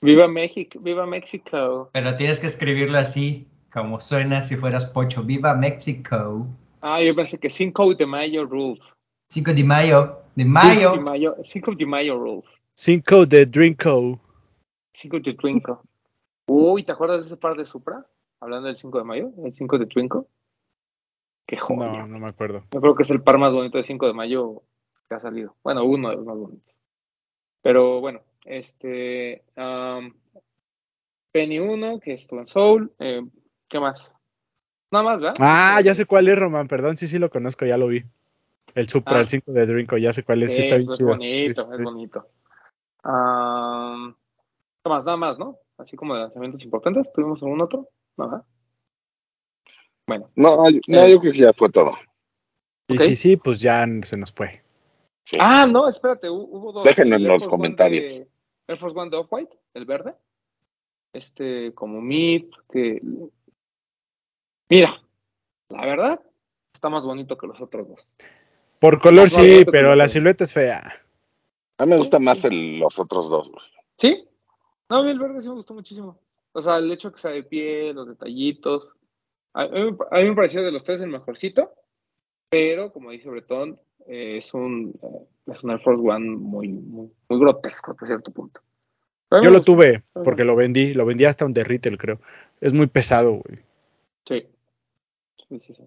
Viva México, viva México. Pero tienes que escribirlo así, como suena si fueras pocho. Viva México. Ah, yo pensé que 5 de mayo rules. 5 de mayo. De 5 mayo. de mayo, 5 de mayo rules. Cinco de Drinko. 5 de Twinkle. Uy, ¿te acuerdas de ese par de Supra? Hablando del 5 de mayo, el 5 de Twinkle. Qué joya. No, no me acuerdo. Yo creo que es el par más bonito de 5 de mayo que ha salido. Bueno, uno de los más bonitos. Pero bueno, este. um, Penny 1, que estuvo en Soul. eh, ¿Qué más? Nada más, ¿verdad? Ah, ya sé cuál es, Román. Perdón, sí, sí lo conozco, ya lo vi. El Supra, Ah. el 5 de Drinko, ya sé cuál es. Sí, Sí, está bien es chido. bonito, Sí, es sí. bonito. Um, ¿Qué más? Nada más, ¿no? Así como de lanzamientos importantes. ¿Tuvimos algún otro? No, ¿verdad? Bueno, No, yo- no, Eh. yo creo que ya fue todo. Y Ok. sí, sí, pues ya se nos fue. Sí. Ah, no, espérate, hu- hubo dos. Déjenlo en los comentarios. de- Air Force One de Off-White, el verde. Este, como Mid, que. Mira, la verdad, está más bonito que los otros dos. Por color sí, pero la silueta es fea. A mí me gustan más el- los otros dos. güey. ¿Sí? No, a mí el verde sí me gustó muchísimo. O sea, el hecho que sea de pie, los detallitos. A mí, me- a mí me pareció de los tres el mejorcito, pero como dice Bretón, eh, es un eh, es un Air Force One muy, muy, muy grotesco hasta cierto punto. Pero Yo lo tuve porque lo vendí, lo vendí hasta un de retail, creo. Es muy pesado, güey. Sí. Sí, sí, sí.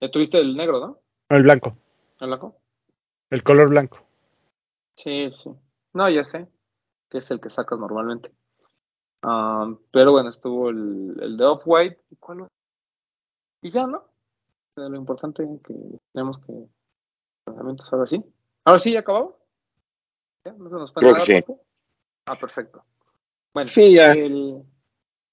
Ya tuviste el negro, ¿no? No, el blanco, ¿El blanco? el color blanco. Sí, sí. No, ya sé. Que es el que sacas normalmente. Um, pero bueno, estuvo el, el de Off-White. ¿Y cuál? Y ya, ¿no? Lo importante es que tenemos que. Lanzamientos ahora sí. Ahora sí, ya acabamos. ¿Ya? ¿No se nos Creo que sí. Ah, perfecto. Bueno, Sí, ya. el-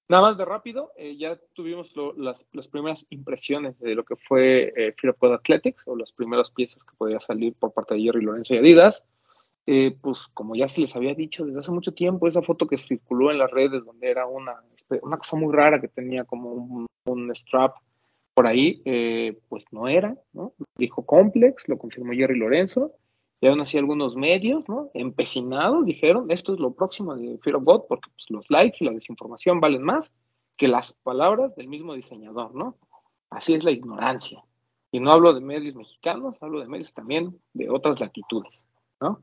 nada más de rápido, eh, ya tuvimos lo- las, las primeras impresiones de lo que fue eh, Fear of God Athletics, o las primeras piezas que podía salir por parte de Jerry Lorenzo y Adidas. Eh, pues como ya se les había dicho desde hace mucho tiempo, esa foto que circuló en las redes donde era una, una cosa muy rara que tenía como un, un strap por ahí, eh, pues no era, ¿no? Dijo Complex, lo confirmó Jerry Lorenzo, y aún así algunos medios, ¿no? Empecinados dijeron, esto es lo próximo de Fear of God, porque pues, los likes y la desinformación valen más que las palabras del mismo diseñador, ¿no? Así es la ignorancia. Y no hablo de medios mexicanos, hablo de medios también de otras latitudes, ¿no?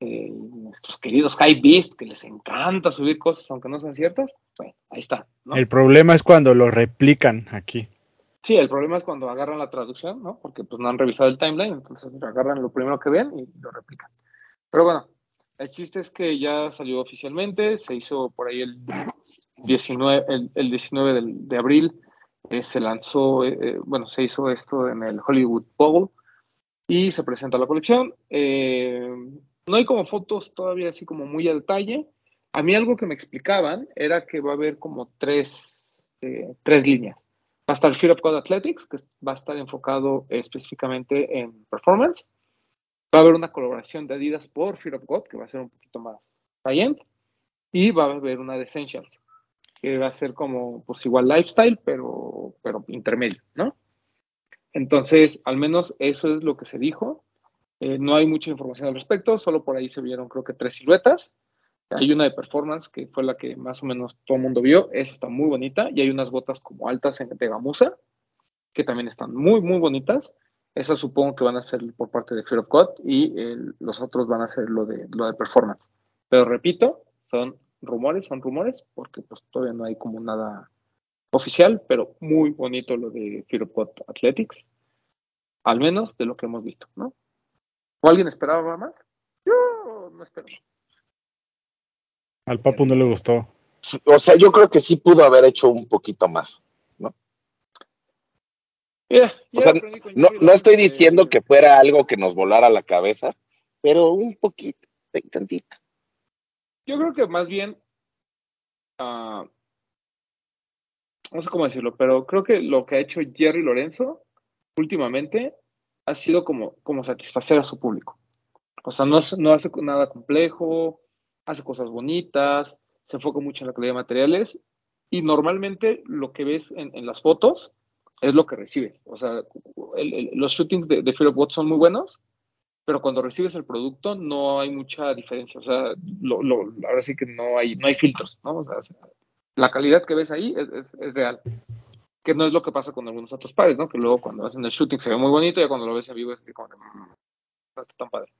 Eh, nuestros queridos High Beast, que les encanta subir cosas aunque no sean ciertas, bueno, ahí está, ¿no? El problema es cuando lo replican aquí. Sí, el problema es cuando agarran la traducción, ¿no? Porque pues no han revisado el timeline, entonces agarran lo primero que ven y lo replican. Pero bueno, el chiste es que ya salió oficialmente, se hizo por ahí el 19, el, el 19 del- de, abril, eh, se lanzó, eh, eh, bueno, se hizo esto en el Hollywood Bowl y se presenta la colección. Eh, no hay como fotos todavía así como muy a detalle. A mí algo que me explicaban era que va a haber como tres, eh, tres líneas. Va a estar Fear of God Athletics, que va a estar enfocado específicamente en performance. Va a haber una colaboración de Adidas por Fear of God, que va a ser un poquito más high-end. Y va a haber una de Essentials, que va a ser como, pues igual lifestyle, pero, pero intermedio, ¿no? Entonces, al menos eso es lo que se dijo. Eh, no hay mucha información al respecto, solo por ahí se vieron creo que tres siluetas. Hay una de performance que fue la que más o menos todo el mundo vio, esa está muy bonita, y hay unas botas como altas en, de gamuza, que también están muy, muy bonitas. Esas supongo que van a ser por parte de Fear of God y los otros van a ser lo de, lo de performance. Pero repito, son rumores, son rumores, porque pues todavía no hay como nada oficial, pero muy bonito lo de Fear of God Athletics, al menos de lo que hemos visto, ¿no? ¿O alguien esperaba más? Yo no espero. Al Papu no le gustó. O sea, yo creo que sí pudo haber hecho un poquito más. Ya O sea, No, no estoy Lorenzo diciendo que fuera algo que nos volara la cabeza, pero un poquito, tantito. Yo creo que más bien, ah, no sé cómo decirlo, pero creo que lo que ha hecho Jerry Lorenzo últimamente ha sido como, como satisfacer a su público. O sea, no, no hace nada complejo, hace cosas bonitas, se enfoca mucho en la calidad de materiales y normalmente lo que ves en, en las fotos es lo que recibe. O sea, el- el- los shootings de, de of God son muy buenos, pero cuando recibes el producto no hay mucha diferencia. O sea, lo, lo- ahora sí que no hay, no hay filtros, ¿no? O sea, la calidad que ves ahí es, es- es real. Que no es lo que pasa con algunos otros pares, ¿no? Que luego cuando hacen el shooting se ve muy bonito y cuando lo ves en vivo es que como, "Mm, no está tan padre.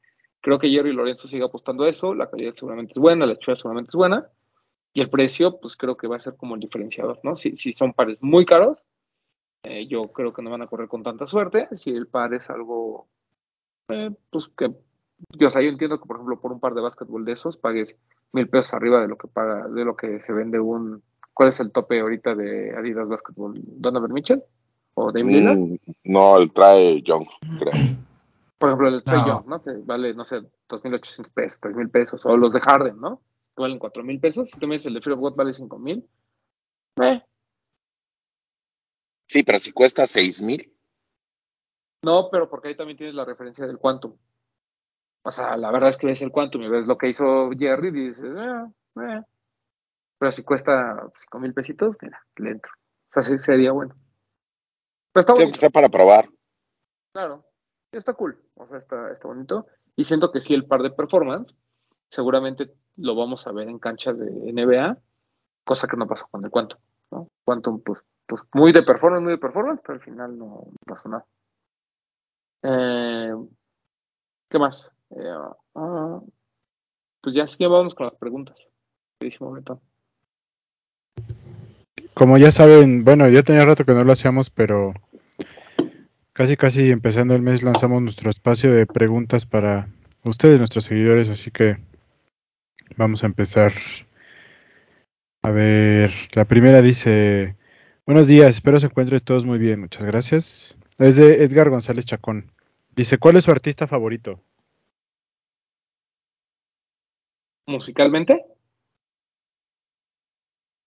Creo que Jerry Lorenzo sigue apostando a eso, la calidad seguramente es buena, la hechura seguramente es buena, y el precio, pues creo que va a ser como el diferenciador, ¿no? Si, si son pares muy caros, eh, yo creo que no van a correr con tanta suerte. Si el par es algo, eh, pues que, yo, o sea, yo entiendo que por ejemplo por un par de básquetbol de esos pagues mil pesos arriba de lo que paga, de lo que se vende un, ¿cuál es el tope ahorita de Adidas Basketball? ¿Donovan Mitchell? ¿O Dame? Mm, no, el trae Young, creo. (clears throat) Por ejemplo, el Trey No. Young, ¿no? Que vale, no sé, 2.800 pesos, 3.000 pesos. O los de Harden, ¿no? Que valen 4.000 pesos. Si tú me dices el de Fear of God vale 5.000. Eh, Sí, pero si cuesta seis mil, no, pero porque ahí también tienes la referencia del Quantum. O sea, la verdad es que ves el Quantum y ves lo que hizo Jerry y dices, eh, eh. Pero si cuesta 5.000 pesitos, mira, le entro. O sea, sí sería bueno. Pero está sí, aunque sea para probar. Claro, está cool, o sea, está, está bonito. Y siento que sí, el par de performance, seguramente lo vamos a ver en canchas de NBA, cosa que no pasó con el Quantum, ¿no? Quantum, pues, pues muy de performance, muy de performance, pero al final no, pasó nada. Eh, ¿Qué más? Eh, ah, pues ya sí, vamos con las preguntas. Como ya saben, bueno, ya tenía rato que no lo hacíamos, pero casi casi empezando el mes lanzamos nuestro espacio de preguntas para ustedes, nuestros seguidores, así que vamos a empezar. A ver, la primera dice, buenos días, espero se encuentren todos muy bien, muchas gracias. Es de Edgar González Chacón. Dice, ¿cuál es su artista favorito? ¿Musicalmente?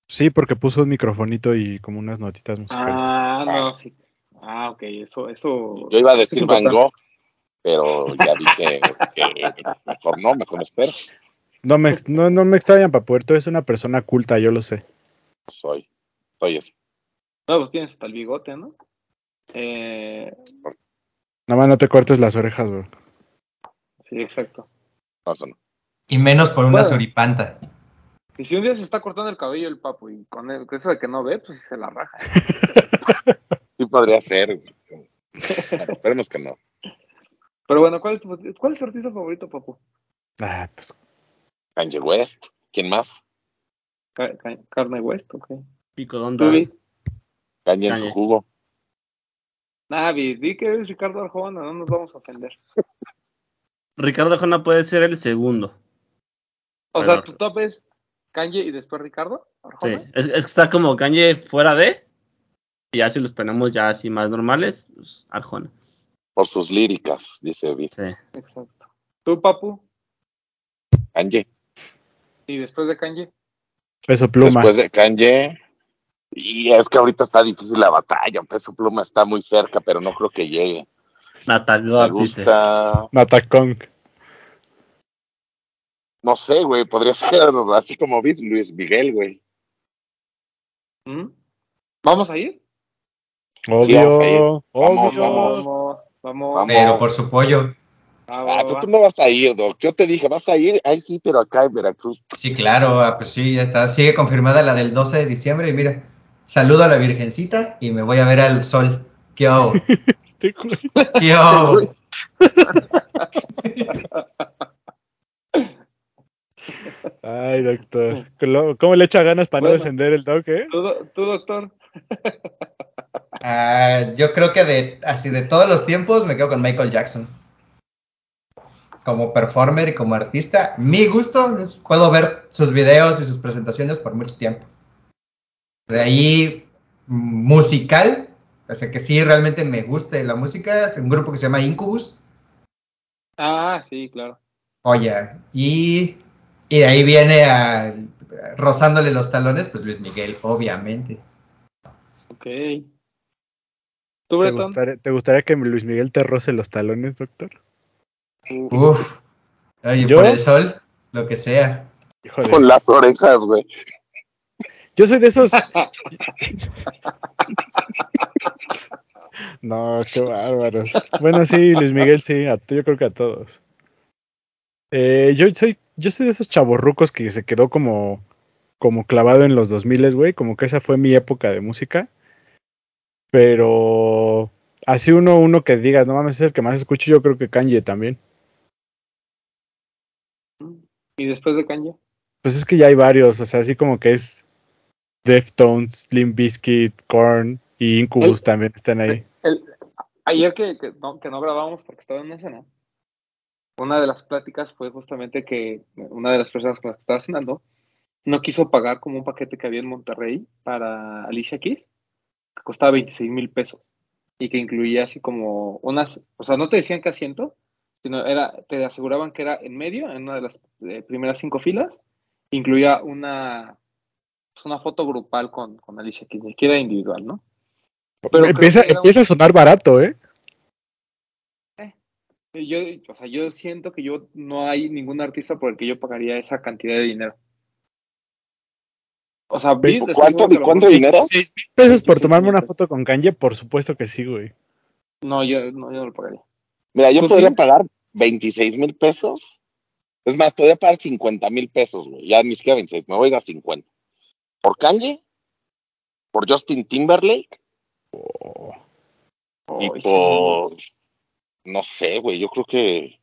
Sí, porque puso un microfonito y como unas notitas musicales. Ah, no, sí. Ah, ok, eso, eso. Yo iba a decir Van. Gogh, pero ya vi que, que mejor no, mejor me espero. No me, no, no me extrañan, Papuerto, es una persona culta, yo lo sé. Soy, soy eso. No, pues tienes hasta el bigote, ¿no? Eh, Nada más no te cortes las orejas, bro. sí, exacto. No, eso no. Y menos por una Bueno. suripanta. Y si un día se está cortando el cabello el papo y con eso de que no ve, pues se la raja. (laughs) Sí podría ser. güey. Bueno, esperemos que no. Pero bueno, ¿cuál es tu, cuál es tu artista favorito, papu? Ah, pues Kanye West. ¿Quién más? Ca- ca- Carne West, ok. Pico ¿Tú, Dondas. Vi? Kanye en su jugo. Navi, di que eres Ricardo Arjona, no nos vamos a ofender. (laughs) Ricardo Arjona puede ser el segundo. O Pero- sea, tu top es Kanye y después Ricardo Sí, Arjona. es, es que está como Kanye fuera de. Y ya si los ponemos ya así más normales, pues Arjona. Por sus líricas, dice Vic. Sí. Exacto. ¿Tú, papu? Kanye. Y después de Kanye. peso pluma. Después de Kanye. Y es que ahorita está difícil la batalla. Peso Pluma está muy cerca, pero no creo que llegue. Nata Me God, dice. gusta. Natacón. No sé, güey. Podría (laughs) ser así como Luis Miguel, güey. ¿Mm? ¿Vamos a ir? Obvio, vamos. Vamos, obvio. vamos. Vamos, vamos. Vamos. Pero por su pollo. Ah, va, tú, va. tú no vas a ir, Doc. Yo te dije, vas a ir. Ay, sí, pero acá en Veracruz. Sí, claro, ah, pues sí, ya está. Sigue confirmada la del 12 de diciembre. Y mira, saludo a la Virgencita y me voy a ver al sol. ¿Qué hago? (laughs) ¿Qué hago? (laughs) Ay, doctor. ¿Cómo- ¿Cómo le echa ganas para no descender el toque? ¿Tú, do- tú, doctor? (laughs) Ah, yo creo que de así de todos los tiempos me quedo con Michael Jackson. Como performer y como artista, mi gusto, es- puedo ver sus videos y sus presentaciones por mucho tiempo. De ahí, musical, o sea, que sí realmente me guste la música, es un grupo que se llama Incubus. Ah, sí, claro. Oye, y, y de ahí viene a, rozándole los talones, pues Luis Miguel, obviamente. Ok. ¿Tú, ¿Te gustaría, te gustaría que Luis Miguel te roce los talones, doctor? Uf. Oye, ¿Yo? por el sol, lo que sea. Híjole. Con las orejas, güey. Yo soy de esos. (laughs) No, qué bárbaros. Bueno, sí, Luis Miguel, sí, a- yo creo que a todos. Eh, yo soy, yo soy de esos chavorrucos que se quedó como, como clavado en los 2000, güey, como que esa fue mi época de música. Pero así uno, uno que digas, no mames, es el que más escucho, yo creo que Kanye también. ¿Y después de Kanye? Pues es que ya hay varios, o sea, así como que es Deftones, Limp Bizkit, Korn y Incubus El- también están ahí. El, ayer que, que, no, que no grabamos porque estaba en una cena, una de las pláticas fue justamente que una de las personas con las que estaba cenando no quiso pagar como un paquete que había en Monterrey para Alicia Keys, que costaba 26 mil pesos y que incluía así como unas, o sea, no te decían qué asiento, sino era, te aseguraban que era en medio, en una de las eh, primeras cinco filas, incluía una, pues, una foto grupal con, con Alicia Keys, ni siquiera individual, ¿no? Pero creo empieza, que un- empieza a sonar barato, ¿eh? Yo, o sea, yo siento que yo no hay ningún artista por el que yo pagaría esa cantidad de dinero. O sea, ¿Cuánto- cuánto dinero? 6 mil pesos por 26 tomarme una foto con Kanye, por supuesto que sí, güey. No, yo no, yo no lo pagaría. Mira, yo ¿Tú podría sí? pagar 26 mil pesos. Es más, podría pagar 50 mil pesos, güey. Ya ni siquiera 26, me voy a ir a 50. ¿Por Kanye? ¿Por Justin Timberlake? Y por. No sé, güey. Yo creo que.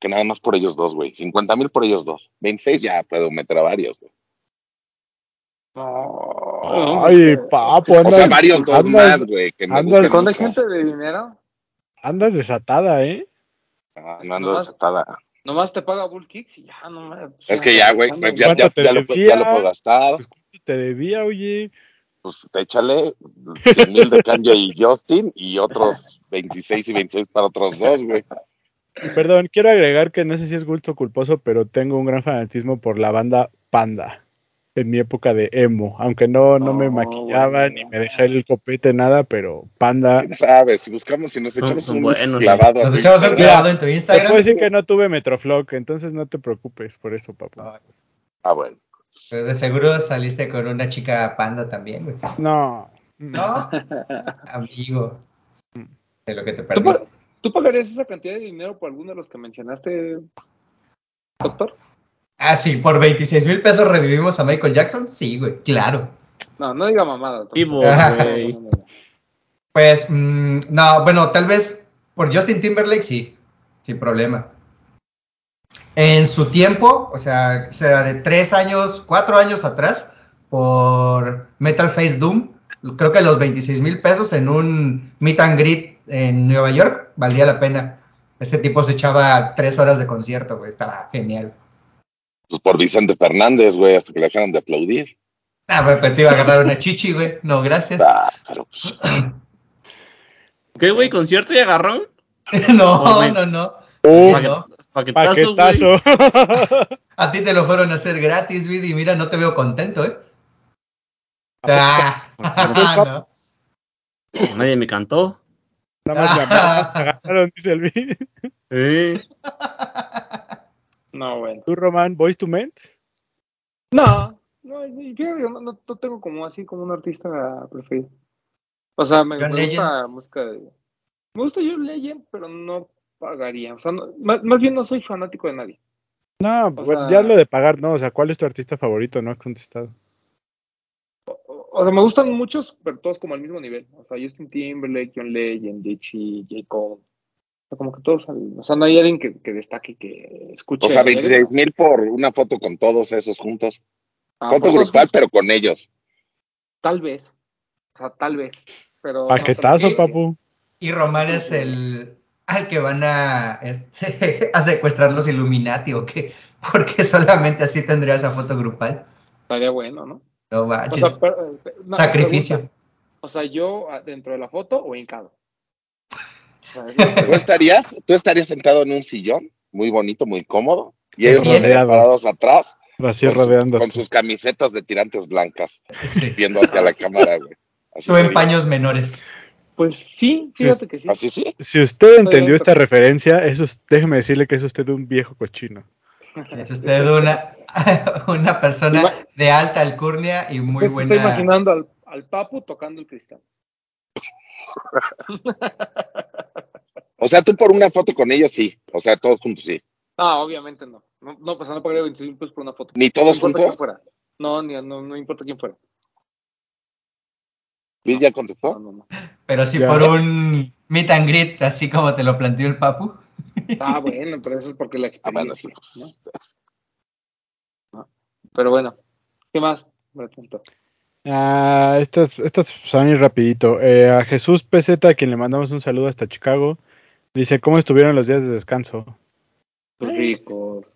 Que nada más por ellos dos, güey. 50 mil por ellos dos. 26 ya puedo meter a varios, güey. No, no, Ay, papo, O andas, sea, varios dos andas- más, güey. Que me andas- gente de dinero, andas desatada, ¿eh? Ah, no ando Nomás- desatada. nomás te paga Bull Kicks y ya, no me. Es que ya, güey. pues ya, ya, ¿Cuánto te ya lo, ya lo puedo gastar. Pues cuánto te debía, oye. Pues échale 100 mil de Kanye y Justin y otros 26 y 26 para otros dos, güey. Perdón, quiero agregar que no sé si es gusto culposo, pero tengo un gran fanatismo por la banda Panda. En mi época de emo, aunque no, no me maquillaba bueno. ni me dejé el copete, nada, pero Panda. ¿Quién sabe? Si buscamos, si nos echamos son un buenos, clavado Nos echamos un clavado en tu Te Instagram. puedo decir que no tuve Metroflog, entonces no te preocupes por eso, papu. Ah, bueno. Pero de seguro saliste con una chica panda también, güey. No. No, amigo. De lo que te ¿Tú, perdiste. ¿Tú pagarías esa cantidad de dinero por alguno de los que mencionaste, doctor? Ah, sí, por 26 mil pesos revivimos a Michael Jackson. Sí, güey, claro. No, no diga mamada. Vivo, güey. Pues, mm, no, bueno, tal vez por Justin Timberlake sí, sin problema. En su tiempo, o sea, o sea, de tres años, cuatro años atrás, por Metal Face Doom, creo que los 26 mil pesos en un meet and greet en Nueva York valía la pena. Este tipo se echaba tres horas de concierto, güey, estaba genial. Pues por Vicente Fernández, güey, hasta que le dejaron de aplaudir. Ah, pues, pero te iba a agarrar una chichi, güey. No, gracias. Ah, pero pues, ¿Qué, güey? ¿Concierto y agarrón? (laughs) no, Joder. no, no. Uf, No. Paquetazo, paquetazo. (laughs) A ti te lo fueron a hacer gratis, Vidi, y mira, no te veo contento, ¿eh? Ah, (laughs) no. Nadie me cantó. Nada más llamaron, me agarraron, dice el vi. Eh. No, bueno. ¿Tú, Román, Boys to Men? No, no, y fíjate que no, no- no tengo como así como un artista preferido. O sea, me, me gusta música de... Me gusta John Legend, pero no pagaría. O sea, no- más, más bien no soy fanático de nadie. No, O bueno, sea- ya lo de pagar, no. O sea, ¿cuál es tu artista favorito? No has contestado. O, o sea, me gustan muchos, pero todos como al mismo nivel. O sea, Justin Timberlake, John Legend, Jay-Z, J. Cole. O sea, como que todos, o sea, no hay alguien que, que destaque, que escuche. o sea, a él. 26 mil por una foto con todos esos juntos. Ah, Foto todos grupal, juntos, pero con ellos. Tal vez. O sea, tal vez. Pero Paquetazo, papu. Y Román es el al que van a, este, (laughs) a secuestrar los Illuminati o qué, porque solamente así tendría esa foto grupal. Estaría bueno, ¿no? No O sea, pero, eh, no, Sacrificio. pregunta, O sea, yo ah, dentro de la foto o hincado. ¿Tú estarías, tú estarías sentado en un sillón muy bonito, muy cómodo, y ellos parados atrás Así con, sus, rodeando. con sus camisetas de tirantes blancas, Sí. viendo hacia la cámara, güey. Así Tú en paños menores. Pues sí, fíjate que sí. Así sí. Si usted entendió esta referencia, eso es- déjeme decirle que es usted un viejo cochino. Es usted una, (laughs) una persona Ima- de alta alcurnia y muy buena. está imaginando al, al Papu tocando el cristal. (laughs) O sea, tú por una foto con ellos sí. O sea, todos juntos sí. Ah, obviamente no. No, no pues no pagaría 25 pesos por una foto. ¿Ni No todos importa juntos? fuera. No, ni, no, no importa quién fuera. ¿Luis ya No, contestó? no, no. Pero sí Ya. por un meet and greet, así como te lo planteó el Papu. Ah, bueno, pero eso es porque la Ah, bueno, sí. experiencia. ¿no? Pero bueno, ¿qué más? Ah, estas, estas son ir rapidito. Eh, a Jesús PZ, a quien le mandamos un saludo hasta Chicago, dice, ¿cómo estuvieron los días de descanso? Los ricos.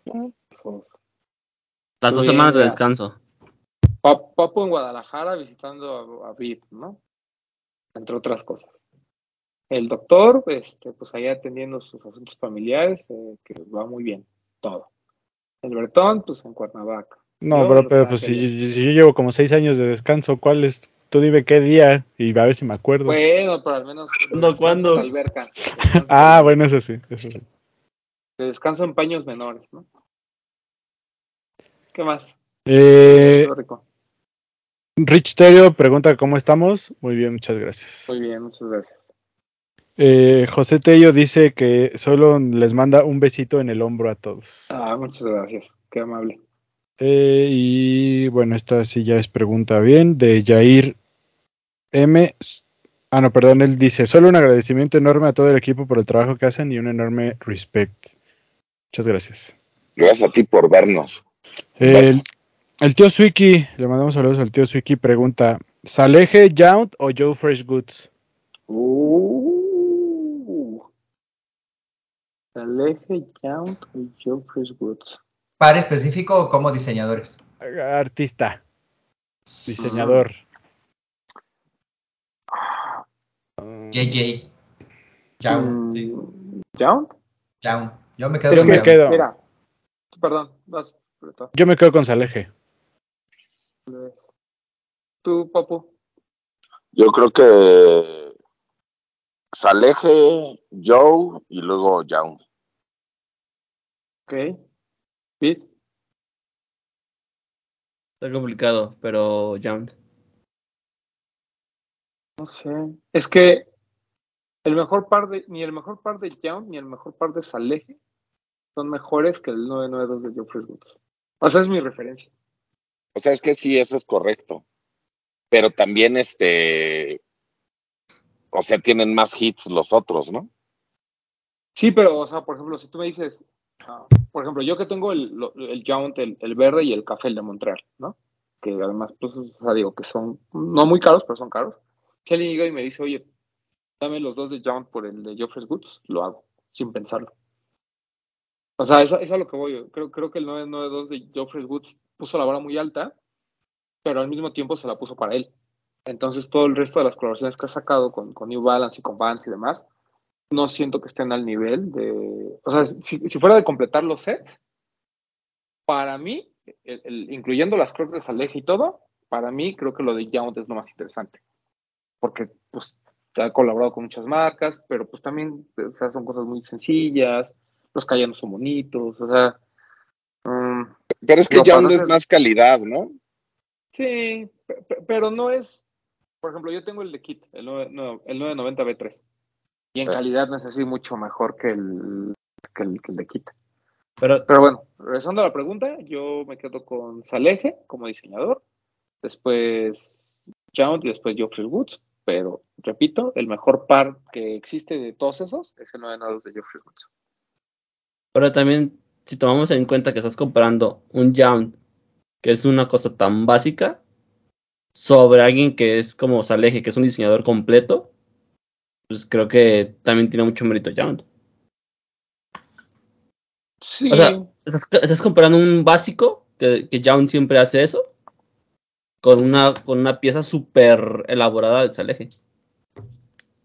Las dos Bien, semanas de descanso. Pa- Papu en Guadalajara visitando a, a Vid, ¿no? Entre otras cosas. El doctor, este, pues allá atendiendo sus asuntos familiares, eh, que va muy bien, todo. El Bretón, pues en Cuernavaca. No, Yo, bro, Los pero pues si, si yo llevo como seis años de descanso, ¿cuál es? Tú dime qué día y a ver si me acuerdo. Bueno, pero al menos. ¿Cuándo, cuándo? alberca. (laughs) Ah, bueno, eso sí, eso sí. Descanso en paños menores, ¿no? ¿Qué más? Eh. Rich Terio pregunta cómo estamos. Muy bien, muchas gracias. Muy bien, muchas gracias. Eh, José Tello dice que solo les manda un besito en el hombro a todos. Ah, muchas gracias. Qué amable. Eh, y bueno, esta sí ya es pregunta bien, de Jair M. Ah, no, perdón, él dice, solo un agradecimiento enorme a todo el equipo por el trabajo que hacen y un enorme respect. Muchas gracias. Gracias a ti por vernos. El, el tío Swiki, le mandamos saludos al tío Swiki, pregunta, ¿Saleje, Yount o Joe Fresh Goods? Uh. Aleje Yount y Joe Chris Woods. ¿Par específico o como diseñadores? Artista, diseñador. JJ. Young. sí. Mm, ¿Yount? Young. Yo me quedo Yo con me que, Young. quedo. Mira, perdón, vas. Yo me quedo con Saleje. Tú, Papu. Yo creo que Saleje, Joe y luego Young. Ok. Pete. Está complicado, pero ya. No sé. Es que el mejor par de, ni el mejor par de Young ni el mejor par de Saleje son mejores que el 992 de Chris Woods. O sea, es mi referencia. O sea, es que sí, eso es correcto. Pero también, este, o sea, tienen más hits los otros, ¿no? Sí, pero, o sea, por ejemplo, si tú me dices, ah, por ejemplo, yo que tengo el, el Yount, el, el verde y el café, el de Montreal, ¿no? Que además, pues, o sea, digo que son no muy caros, pero son caros. Alguien llega y me dice, oye, dame los dos de Yount por el de Geoffrey Goods, lo hago, sin pensarlo. O sea, es, es a lo que voy. Creo, que el 992 de Geoffrey Goods puso la vara muy alta, pero al mismo tiempo se la puso para él. Entonces, todo el resto de las colaboraciones que ha sacado con, New Balance y con Vans y demás, no siento que estén al nivel de. O sea, si, fuera de completar los sets, para mí, incluyendo las crocs de Saleje y todo, para mí creo que lo de Yount es lo más interesante. Porque, pues, ha colaborado con muchas marcas, pero pues también, o sea, son cosas muy sencillas, los callanos son bonitos, o sea. mm, Pero es que No, Young para es más calidad, ¿no? Sí, pe- pe- pero no es. Por ejemplo, yo tengo el de Kit, el, 9, no, el 990 B3. Y en Sí. calidad no es así mucho mejor que el, que el, que el de Kit. Pero Pero bueno, regresando a la pregunta, yo me quedo con Saleje como diseñador. Después Jount y después Geoffrey Woods. Pero repito, el mejor par que existe de todos esos es el 992 de Geoffrey Woods. Pero también, si tomamos en cuenta que estás comparando un Young, que es una cosa tan básica, sobre alguien que es como Saleje, que es un diseñador completo, pues creo que también tiene mucho mérito Young. Sí, O sea, estás, estás comparando un básico, que, que Young siempre hace eso, con una, con una pieza súper elaborada de Saleje.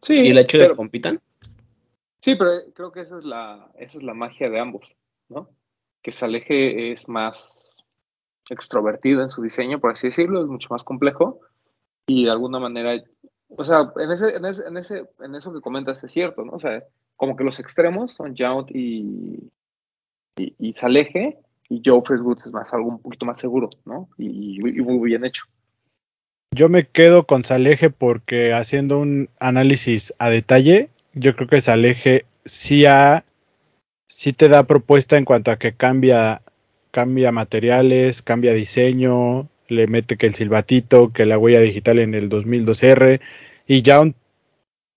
Sí, y el hecho de pero- que compitan. Sí, pero creo que esa es la, esa es la magia de ambos, ¿no? Que Saleje es más extrovertido en su diseño, por así decirlo, es mucho más complejo y de alguna manera, o sea, en ese, en ese, en ese, en eso que comentas es cierto, ¿no? O sea, como que los extremos son y, y, y Saleje y Joe Freshwood es más algo un poquito más seguro, ¿no? Y, muy bien hecho. Yo me quedo con Saleje porque haciendo un análisis a detalle, yo creo que Saleje sí, ha, sí te da propuesta en cuanto a que cambia, cambia materiales, cambia diseño, le mete que el silbatito, que la huella digital en el 2002R y ya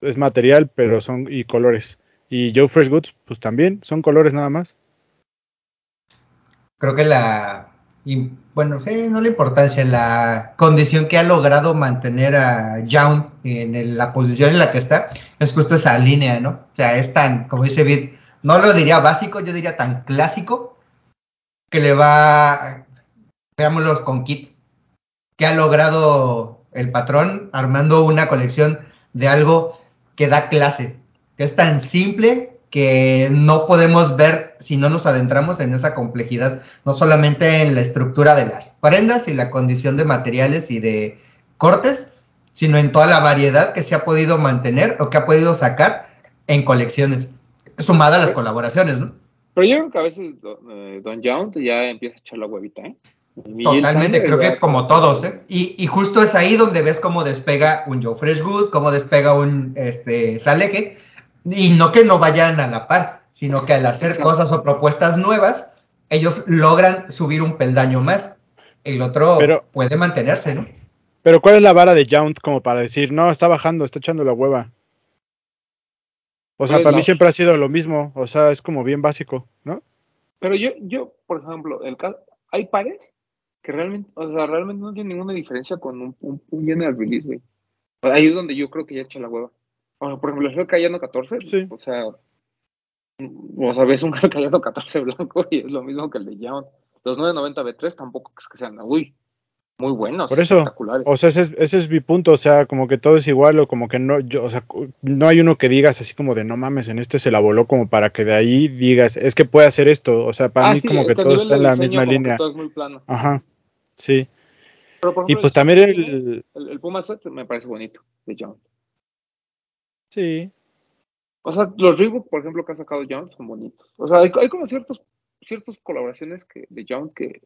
es material, pero son y colores. Y Joe Fresh Goods, pues también son colores nada más. Creo que la, y, bueno, sí, no la importancia, la condición que ha logrado mantener a Young en la posición en la que está, es justo esa línea, ¿no? O sea, es tan, como dice Vid, no lo diría básico, yo diría tan clásico, que le va, veámoslos con Kit, que ha logrado el patrón armando una colección de algo que da clase, que es tan simple que no podemos ver si no nos adentramos en esa complejidad, no solamente en la estructura de las prendas y la condición de materiales y de cortes, sino en toda la variedad que se ha podido mantener o que ha podido sacar en colecciones, sumada a las colaboraciones, ¿no? Pero yo creo que a veces eh, Don Jount ya empieza a echar la huevita, ¿eh? Totalmente, creo que como todos, ¿eh? Y, y justo es ahí donde ves cómo despega un Joe Freshwood, cómo despega un este, Saleje, y no que no vayan a la par, sino que al hacer Exacto. cosas o propuestas nuevas, ellos logran subir un peldaño más. El otro Pero- puede mantenerse, ¿no? Pero ¿cuál es la vara de Jount como para decir, no, está bajando, está echando la hueva? O sea, Pues para mí siempre ha sido lo mismo, o sea, es como bien básico, ¿no? Pero yo, yo, por ejemplo, el caso, hay pares que realmente, o sea, realmente no tienen ninguna diferencia con un, un, un general release, güey. Ahí es donde yo creo que ya echa la hueva. O sea, por ejemplo, el Cayano 14, Sí. o sea, o sea, ves un (laughs) Cayano 14 blanco y es lo mismo que el de Young. Los 990 B3 tampoco es que sean, uy, muy buenos, Por eso, espectaculares. O sea, ese es, ese es mi punto, o sea, como que todo es igual o como que no, yo, o sea, no hay uno que digas así como de no mames, en este se la voló como para que de ahí digas, es que puede hacer esto, o sea, para Ah, mí sí, como que todo está en la misma línea. Todo es muy plano. Ajá, sí. Pero, por Y pues el también el, el, el Puma Set me parece bonito, de Young. sí, O sea, los Reebok, por ejemplo, que ha sacado Young son bonitos. O sea, hay, hay como ciertos, ciertas colaboraciones que, de Young que...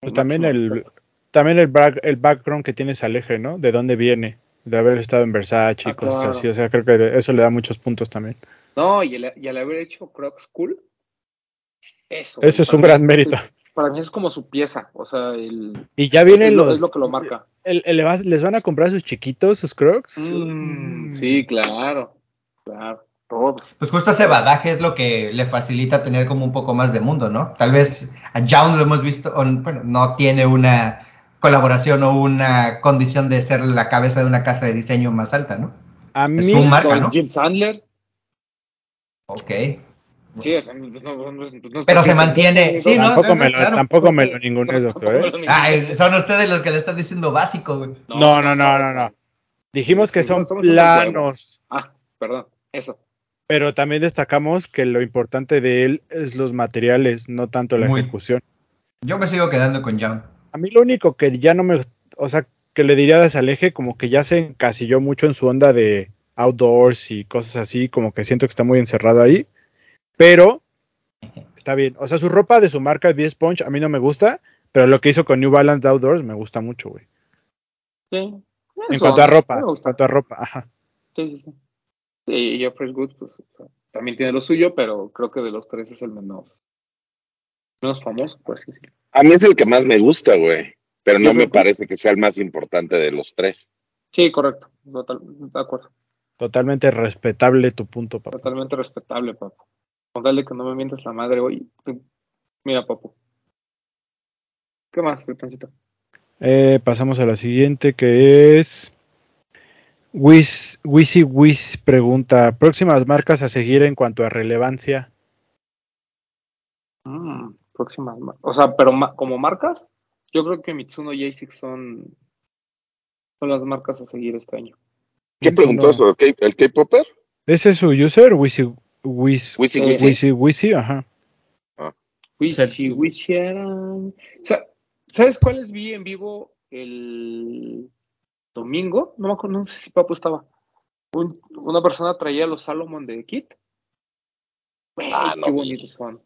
pues también el, también el, back- el background que tiene Saleje, ¿no? De dónde viene, de haber estado en Versace y Ah, cosas claro. así, o sea, creo que eso le da muchos puntos también. No, y al haber hecho Crocs Cool, eso. Eso es un mí gran mérito. para mí es como su pieza, o sea, el, Y ya vienen lo, los, es lo que lo marca. el- les van a comprar sus chiquitos, sus Crocs. Mm, sí, claro, claro, todo. Pues justo ese badaje es lo que le facilita tener como un poco más de mundo, ¿no? Tal vez a Young lo hemos visto, o, bueno, no tiene una colaboración o una condición de ser la cabeza de una casa de diseño más alta, ¿no? A mí, Es un marca, Con ¿no? Jim Sandler, Ok. sí, o sea, no- no- no- no- no- Pero se mantiene, sí, ¿no? tampoco, me lo, claro. tampoco me lo ningunees, doctor, ¿eh? ningunees. son ustedes los que le están diciendo básico, güey. No, no, no, no, no. Dijimos que Sí, son planos, Ah, perdón, eso. pero también destacamos que lo importante de él es los materiales, no tanto la Muy. ejecución. Yo me sigo quedando con Young. A mí lo único que ya no me, o sea, que le diría de Saleje, como que ya se encasilló mucho en su onda de outdoors y cosas así, como que siento que está muy encerrado ahí, pero está bien. O sea, su ropa de su marca B Sponge a mí no me gusta, pero lo que hizo con New Balance de Outdoors me gusta mucho, güey. Sí. En cuanto a ropa, en cuanto a ropa, ajá. Sí, sí, sí. Sí, y yo Fresh Goods, pues, o sea, también tiene lo suyo, pero creo que de los tres es el menos, menos famoso, así decirlo. A mí es el que más me gusta, güey. Pero no me parece que sea el más importante de los tres. Sí, correcto, total, de acuerdo. Totalmente respetable tu punto, papá. Totalmente respetable, papu. Con darle que no me mientas la madre hoy. Mira, papu. ¿Qué más? Eh, pasamos a la siguiente que es Wiz, Wizzy Wiz pregunta, próximas marcas a seguir en cuanto a relevancia. Mm, próximas. O sea, pero ma- como marcas yo creo que Mitsuno y ASICS son, son las marcas a seguir este año. ¿Quién preguntó eso? ¿El K- ¿El K-Popper? ¿Ese es su user? Wisi, Wis, Wisi, Sí. Wisi. Wisi, Wisi, ajá. Wishi, Wishiaran. Sa- ¿Sabes cuáles vi en vivo el domingo? No me acuerdo, no sé si Papo estaba. Un- una persona traía los Salomon de Kit. Ah, no qué vi. bonitos son.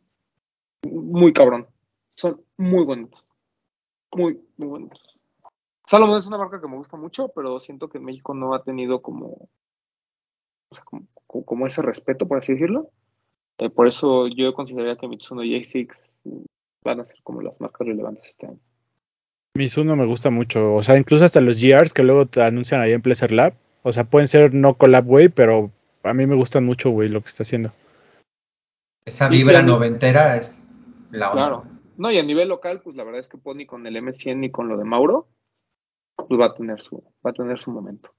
Muy cabrón. Son muy bonitos. Muy, muy bonitos. Salomon es una marca que me gusta mucho, pero siento que en México no ha tenido como, o sea, como, como- como ese respeto, por así decirlo. Eh, por eso yo consideraría que Mitsuno y ASICS van a ser como las marcas relevantes este año. Mizuno me gusta mucho. O sea, incluso hasta los GRs que luego te anuncian ahí en Pleasure Lab. O sea, pueden ser no collab, güey, pero a mí me gustan mucho, güey, lo que está haciendo. Esa vibra noventera es la onda. Claro. No, y a nivel local, pues la verdad es que Pony con el M100 y con lo de Mauro, pues va a tener su, va a tener su momento.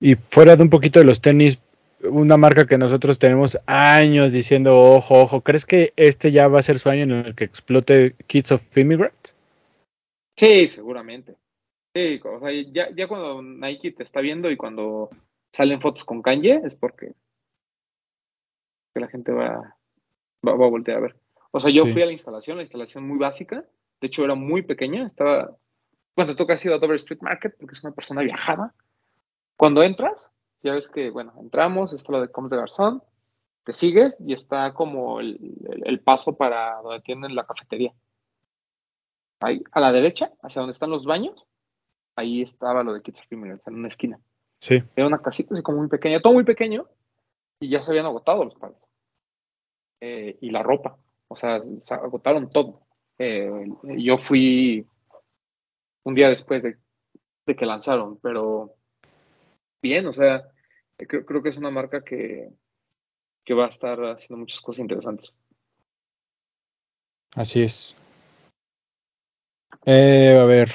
Y fuera de un poquito de los tenis, una marca que nosotros tenemos años diciendo, ojo, ojo, ¿crees que este ya va a ser su año en el que explote Kids of Immigrants? Sí, seguramente. Sí, o sea, ya, ya cuando Nike te está viendo y cuando salen fotos con Kanye, es porque que la gente va, va, va a voltear a ver. O sea, yo Sí. fui a la instalación, la instalación muy básica, de hecho era muy pequeña, estaba, bueno, tú que has ido a Dover Street Market, porque es una persona viajada. Cuando entras, ya ves que, bueno, entramos, está lo de Coms de Garzón, te sigues y está como el, el- el paso para donde tienen la cafetería. Ahí, a la derecha, hacia donde están los baños, ahí estaba lo de Kids Immigrants, en una esquina. Sí. Era una casita así como muy pequeña, todo muy pequeño, y ya se habían agotado los pares. Eh, y la ropa, o sea, se agotaron todo. Eh, yo fui un día después de, de que lanzaron, pero bien, o sea, creo, creo que es una marca que, que va a estar haciendo muchas cosas interesantes. Así es. Eh, a ver.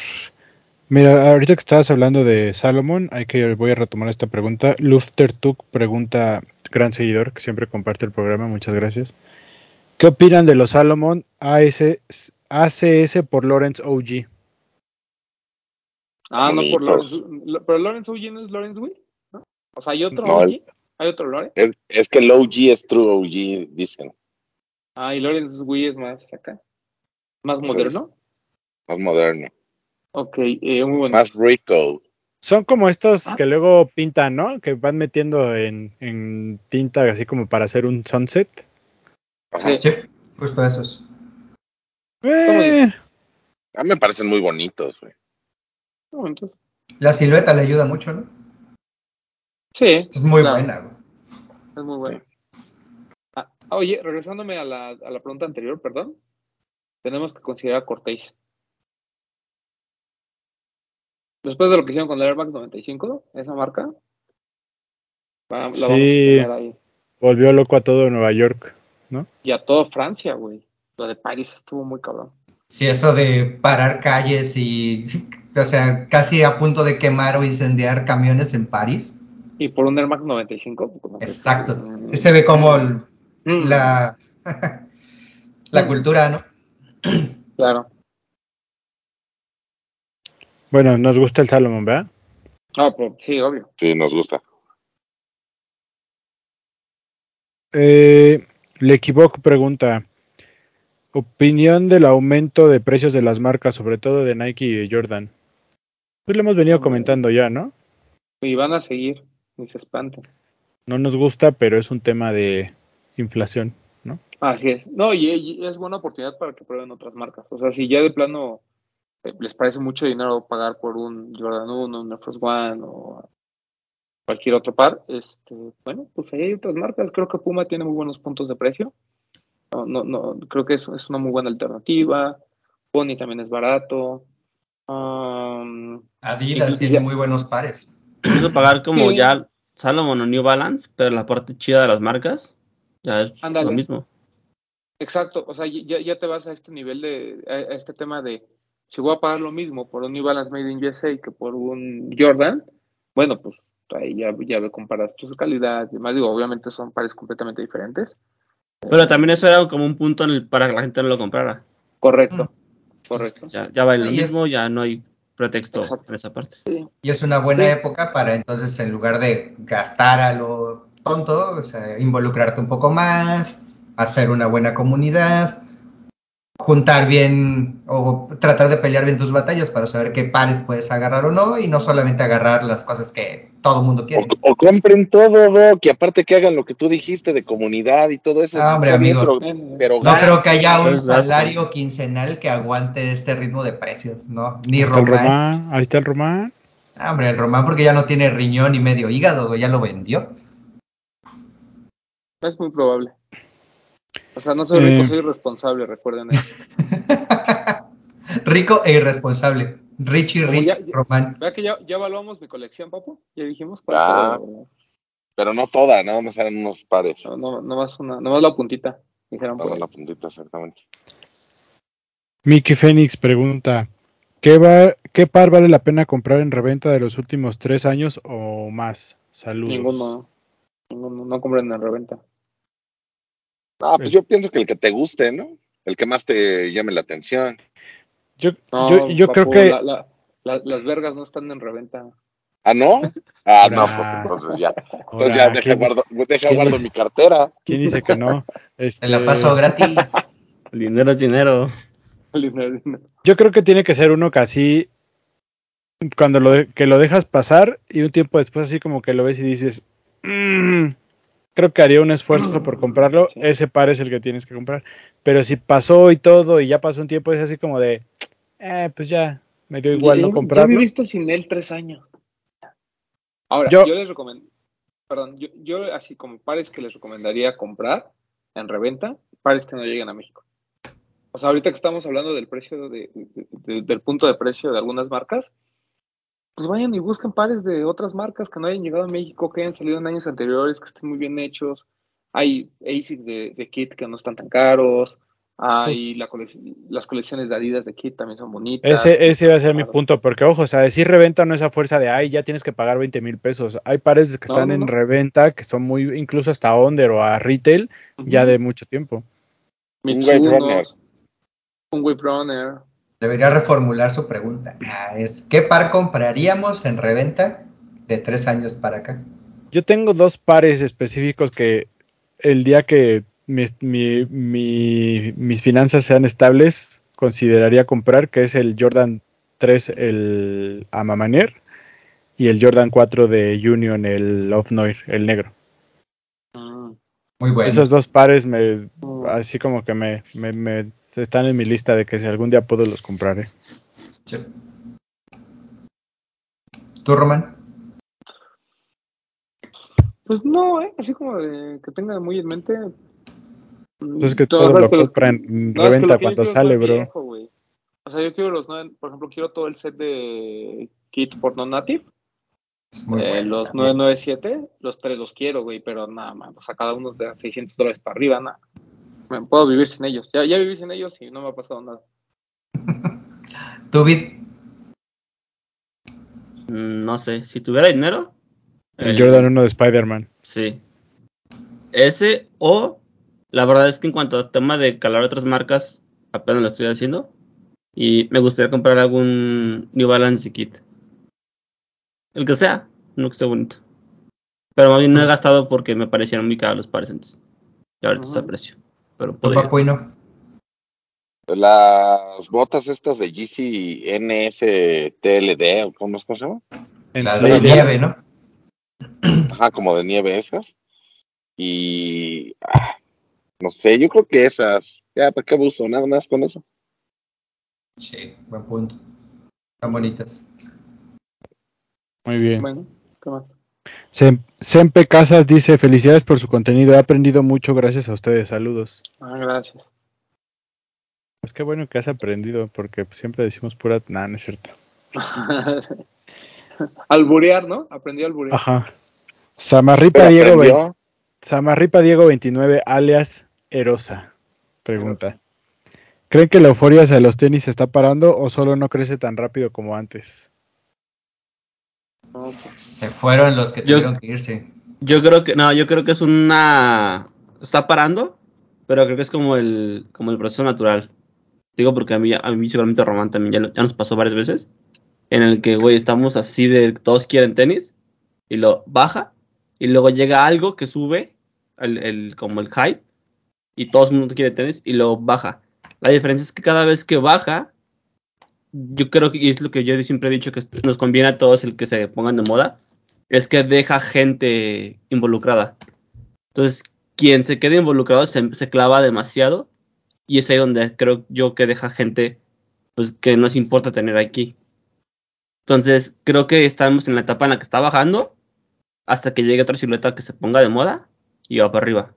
Mira, ahorita que estabas hablando de Salomon, hay que voy a retomar esta pregunta. Lufter Tuk pregunta, gran seguidor que siempre comparte el programa, muchas gracias. ¿Qué opinan de los Salomon AS, ACS por Lawrence OG? Ah, no por. Lawrence, pero Lawrence OG no es Lawrence Will, ¿no? O sea, hay otro No, OG, hay otro Lawrence. Es, es que el OG es true OG, dicen. Ah, y Lawrence Will es más acá, más sea, moderno. Más moderno. Ok, eh, muy bueno. Más rico. Son como estos Ah. que luego pintan, ¿no? Que van metiendo en, en tinta así como para hacer un sunset. Sí. Sí, justo esos. Eh, A mí me parecen muy bonitos, güey. La silueta le ayuda mucho, ¿no? sí, Es muy claro, buena, güey. Es muy bueno. Ah, oye, regresándome a la, a la pregunta anterior, perdón, tenemos que considerar a Cortés. Después de lo que hicieron con el Air Max 95, esa marca, la vamos a ahí. volvió loco a todo Nueva York. Y a toda Francia, güey. Lo de París estuvo muy cabrón. Sí, eso de parar calles y, (laughs) o sea, casi a punto de quemar o incendiar camiones en París. Y por un Air Max 95, pues, como Exacto. Mm. Sí se ve como el- Mm, la, (laughs) la cultura, ¿no? Claro. Bueno, nos gusta el Salomon, ¿verdad? Ah, pues, sí, obvio. Sí, nos gusta. Eh, Le equivoco, pregunta. Opinión del aumento de precios de las marcas, sobre todo de Nike y de Jordan. Pues lo hemos venido comentando ya, ¿no? Y van a seguir, ni se espanten. No nos gusta, pero es un tema de inflación, ¿no? Así es. No, y, y es buena oportunidad para que prueben otras marcas. O sea, si ya de plano les parece mucho dinero pagar por un Jordan 1, un Air Force One o cualquier otro par, este, bueno, pues ahí hay otras marcas. Creo que Puma tiene muy buenos puntos de precio. No, no, no, creo que es, es una muy buena alternativa. Pony también es barato. Um, Adidas tiene ya- muy buenos pares. Incluso pagar como Sí. ya Salomon o New Balance, pero la parte chida de las marcas, ya es Ándale. lo mismo. Exacto, o sea, ya, ya te vas a este nivel de, a, a este tema de, si voy a pagar lo mismo por un New Balance Made in USA que por un Jordan, bueno, pues ahí ya, ya ve comparas pues, su calidad y demás, digo, obviamente son pares completamente diferentes. Pero también eso era como un punto en el- para que la gente no lo comprara. Correcto. Correcto. Ya, ya vale lo es- mismo, ya no hay pretexto Exacto. en esa parte. Sí. Y es una buena Sí. época para entonces, en lugar de gastar a lo tonto, o sea, involucrarte un poco más, hacer una buena comunidad, juntar bien o tratar de pelear bien tus batallas para saber qué pares puedes agarrar o no, y no solamente agarrar las cosas que todo el mundo quiere. O, o compren todo, Doc, y aparte que hagan lo que tú dijiste de comunidad y todo eso. Ah, hombre, Está bien, amigo. pero, pero No creo que haya un salario quincenal que aguante este ritmo de precios, ¿no? Ni Ahí está el Román. Román, ahí está el Román. Ah, hombre, el Román porque ya no tiene riñón y medio hígado, ya lo vendió. Es muy probable. O sea, no soy rico, Eh. soy responsable, recuerden eso. (laughs) Rico e irresponsable. Richie Como Rich ya- ya- Román. Vea que ya, ya evaluamos mi colección, papu. Ya dijimos Ah. cuánto. pero no toda, nada más eran unos pares. No, no, nomás, una, nomás la puntita. Dijeron por Para ahí. la puntita, exactamente. Mickey Phoenix pregunta: ¿qué, va, ¿Qué par vale la pena comprar en reventa de los últimos tres años o más? Saludos. Ninguno. Ninguno. No compren en reventa. Ah, pues yo pienso que el que te guste, ¿no? El que más te llame la atención. Yo, No, yo, yo creo que. la- la- la- las vergas no están en reventa. ¿Ah, no? Ah, no, pues entonces ya. Entonces ya deja ¿quién, guardo, deja quién guardo es? mi cartera. quién dice que no? Este, (laughs) Me la paso gratis. (laughs) El (laughs) dinero es dinero. Yo creo que tiene que ser uno que así. Cuando lo, de- que lo dejas pasar y un tiempo después, así como que lo ves y dices. "Mm, creo que haría un esfuerzo por (clears throat) comprarlo. Sí. Ese par es el que tienes que comprar. Pero si pasó y todo y ya pasó un tiempo, es así como de. Eh, pues ya, me dio igual no comprarlo. he visto sin él tres años. Ahora, Yo- yo, les recomiendo, perdón, yo, yo así como pares que les recomendaría comprar en reventa, pares que no lleguen a México. O sea, ahorita que estamos hablando del precio, de, de- de- del punto de precio de algunas marcas, pues vayan y busquen pares de otras marcas que no hayan llegado a México, que hayan salido en años anteriores, que estén muy bien hechos. Hay ASIC de, de kit que no están tan caros. Hay la colec- las colecciones de Adidas de kit también son bonitas. Ese, ese iba a ser mi punto, porque ojo, o sea, decir reventa no es a fuerza de, ay, ya tienes que pagar 20 mil pesos. Hay pares que No, están no, en reventa, que son muy, incluso hasta under o a retail, ya de mucho tiempo. Un Wave Runner. Un Wave Runner. Debería reformular su pregunta. Ah, es, ¿Qué par compraríamos en reventa de tres años para acá? Yo tengo dos pares específicos que el día que mis, mi- mi- mis finanzas sean estables, consideraría comprar, que es el Jordan 3, el Amamanier, y el Jordan 4 de Union, el Off Noir, el negro. Mm. Muy bueno. Esos dos pares me, Mm. así como que me, me- me- están en mi lista de que si algún día puedo los compraré. Sí. ¿Tú, Román? Pues no, ¿eh? así como de que tenga muy en mente. Pues es que No, todo lo que compran no, reventa que cuando sale, bro. viejo. O sea, yo quiero los por ejemplo, quiero todo el set de kit por non native. Eh, los también. 997, los tres los quiero, güey, pero nada más. O sea, cada uno de 600 dólares para arriba, nada. Me puedo vivir sin ellos. Ya, ya viví sin ellos y no me ha pasado nada. (laughs) ¿Tú, Vid? Mm, No sé, si tuviera dinero. El Jordan 1 de Spider-Man. Sí. Ese o la verdad es que en cuanto a tema de calar otras marcas, apenas lo estoy haciendo. Y me gustaría comprar algún New Balance kit. El que sea, no que esté bonito. Pero más bien no he gastado porque me parecieron muy caros los pares antes. Y ahorita está a Ujú. precio. Pero ¿Tú, podría. Papuino? Las botas estas de GC NSTLD, ¿o cómo es que se llama? En Las de nieve, ¿no? Ajá, como de nieve esas. Y ah, no sé, yo creo que esas. Ya, ¿para qué abuso? Nada más con eso. Sí, buen punto. Están bonitas. Muy bien. Bueno, ¿qué más? Sem- Sempe Casas dice, felicidades por su contenido, he aprendido mucho gracias a ustedes, saludos. Ah, gracias. Es que bueno que has aprendido, porque siempre decimos pura... Nah, no es cierto. (laughs) alburear, ¿no? Aprendí a alburear. Ajá. Samarripa Diego, ve-. Samarripa Diego 29, alias Erosa, pregunta. ¿Creen que la euforia hacia los tenis se está parando o solo no crece tan rápido como antes? Se fueron los que Yo- tuvieron que irse. Yo creo que, no, yo creo que es una. Está parando, pero creo que es como el, como el proceso natural. Digo porque a mí, a mí seguramente Román también ya, ya nos pasó varias veces. En el que, güey, estamos así de todos quieren tenis. Y lo baja. Y luego llega algo que sube. El, el- como el hype. Y todo el mundo quiere tenis. Y lo baja. La diferencia es que cada vez que baja. Yo creo que es lo que yo siempre he dicho que nos conviene a todos el que se pongan de moda. Es que deja gente involucrada. Entonces, quien se quede involucrado se, se clava demasiado y es ahí donde creo yo que deja gente pues que nos importa tener aquí. Entonces, creo que estamos en la etapa en la que está bajando hasta que llegue otra silueta que se ponga de moda y va para arriba.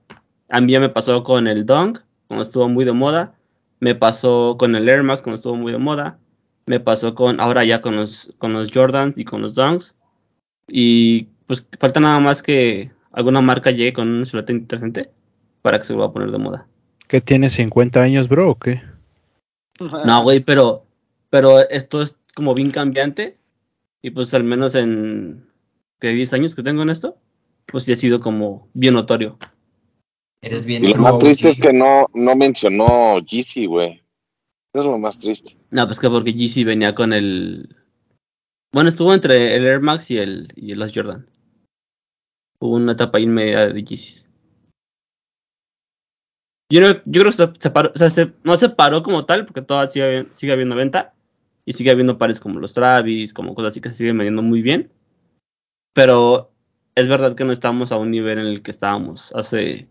A mí ya me pasó con el Dunk, cuando estuvo muy de moda. Me pasó con el Air Max, cuando estuvo muy de moda. Me pasó con ahora ya con los, con los Jordans y con los Dunks. Y pues falta nada más que alguna marca llegue con una silueta interesante para que se vuelva a poner de moda. ¿Qué tiene 50 años, bro? ¿O qué? No, güey, pero, pero esto es como bien cambiante. Y pues al menos en que 10 años que tengo en esto, pues sí ha sido como bien notorio. Eres bien. Y lo más triste es que no, no mencionó Yeezy, güey. Es lo más triste. No, pues que porque GC venía con el. Bueno, estuvo entre el Air Max y el y Jordan. Hubo una etapa media de Yeezys. Yo, no- yo creo que se, paró- o sea, se- no se paró como tal, porque todavía sigue, sigue habiendo venta. Y sigue habiendo pares como los Travis, como cosas así que se siguen vendiendo muy bien. Pero es verdad que no estamos a un nivel en el que estábamos hace,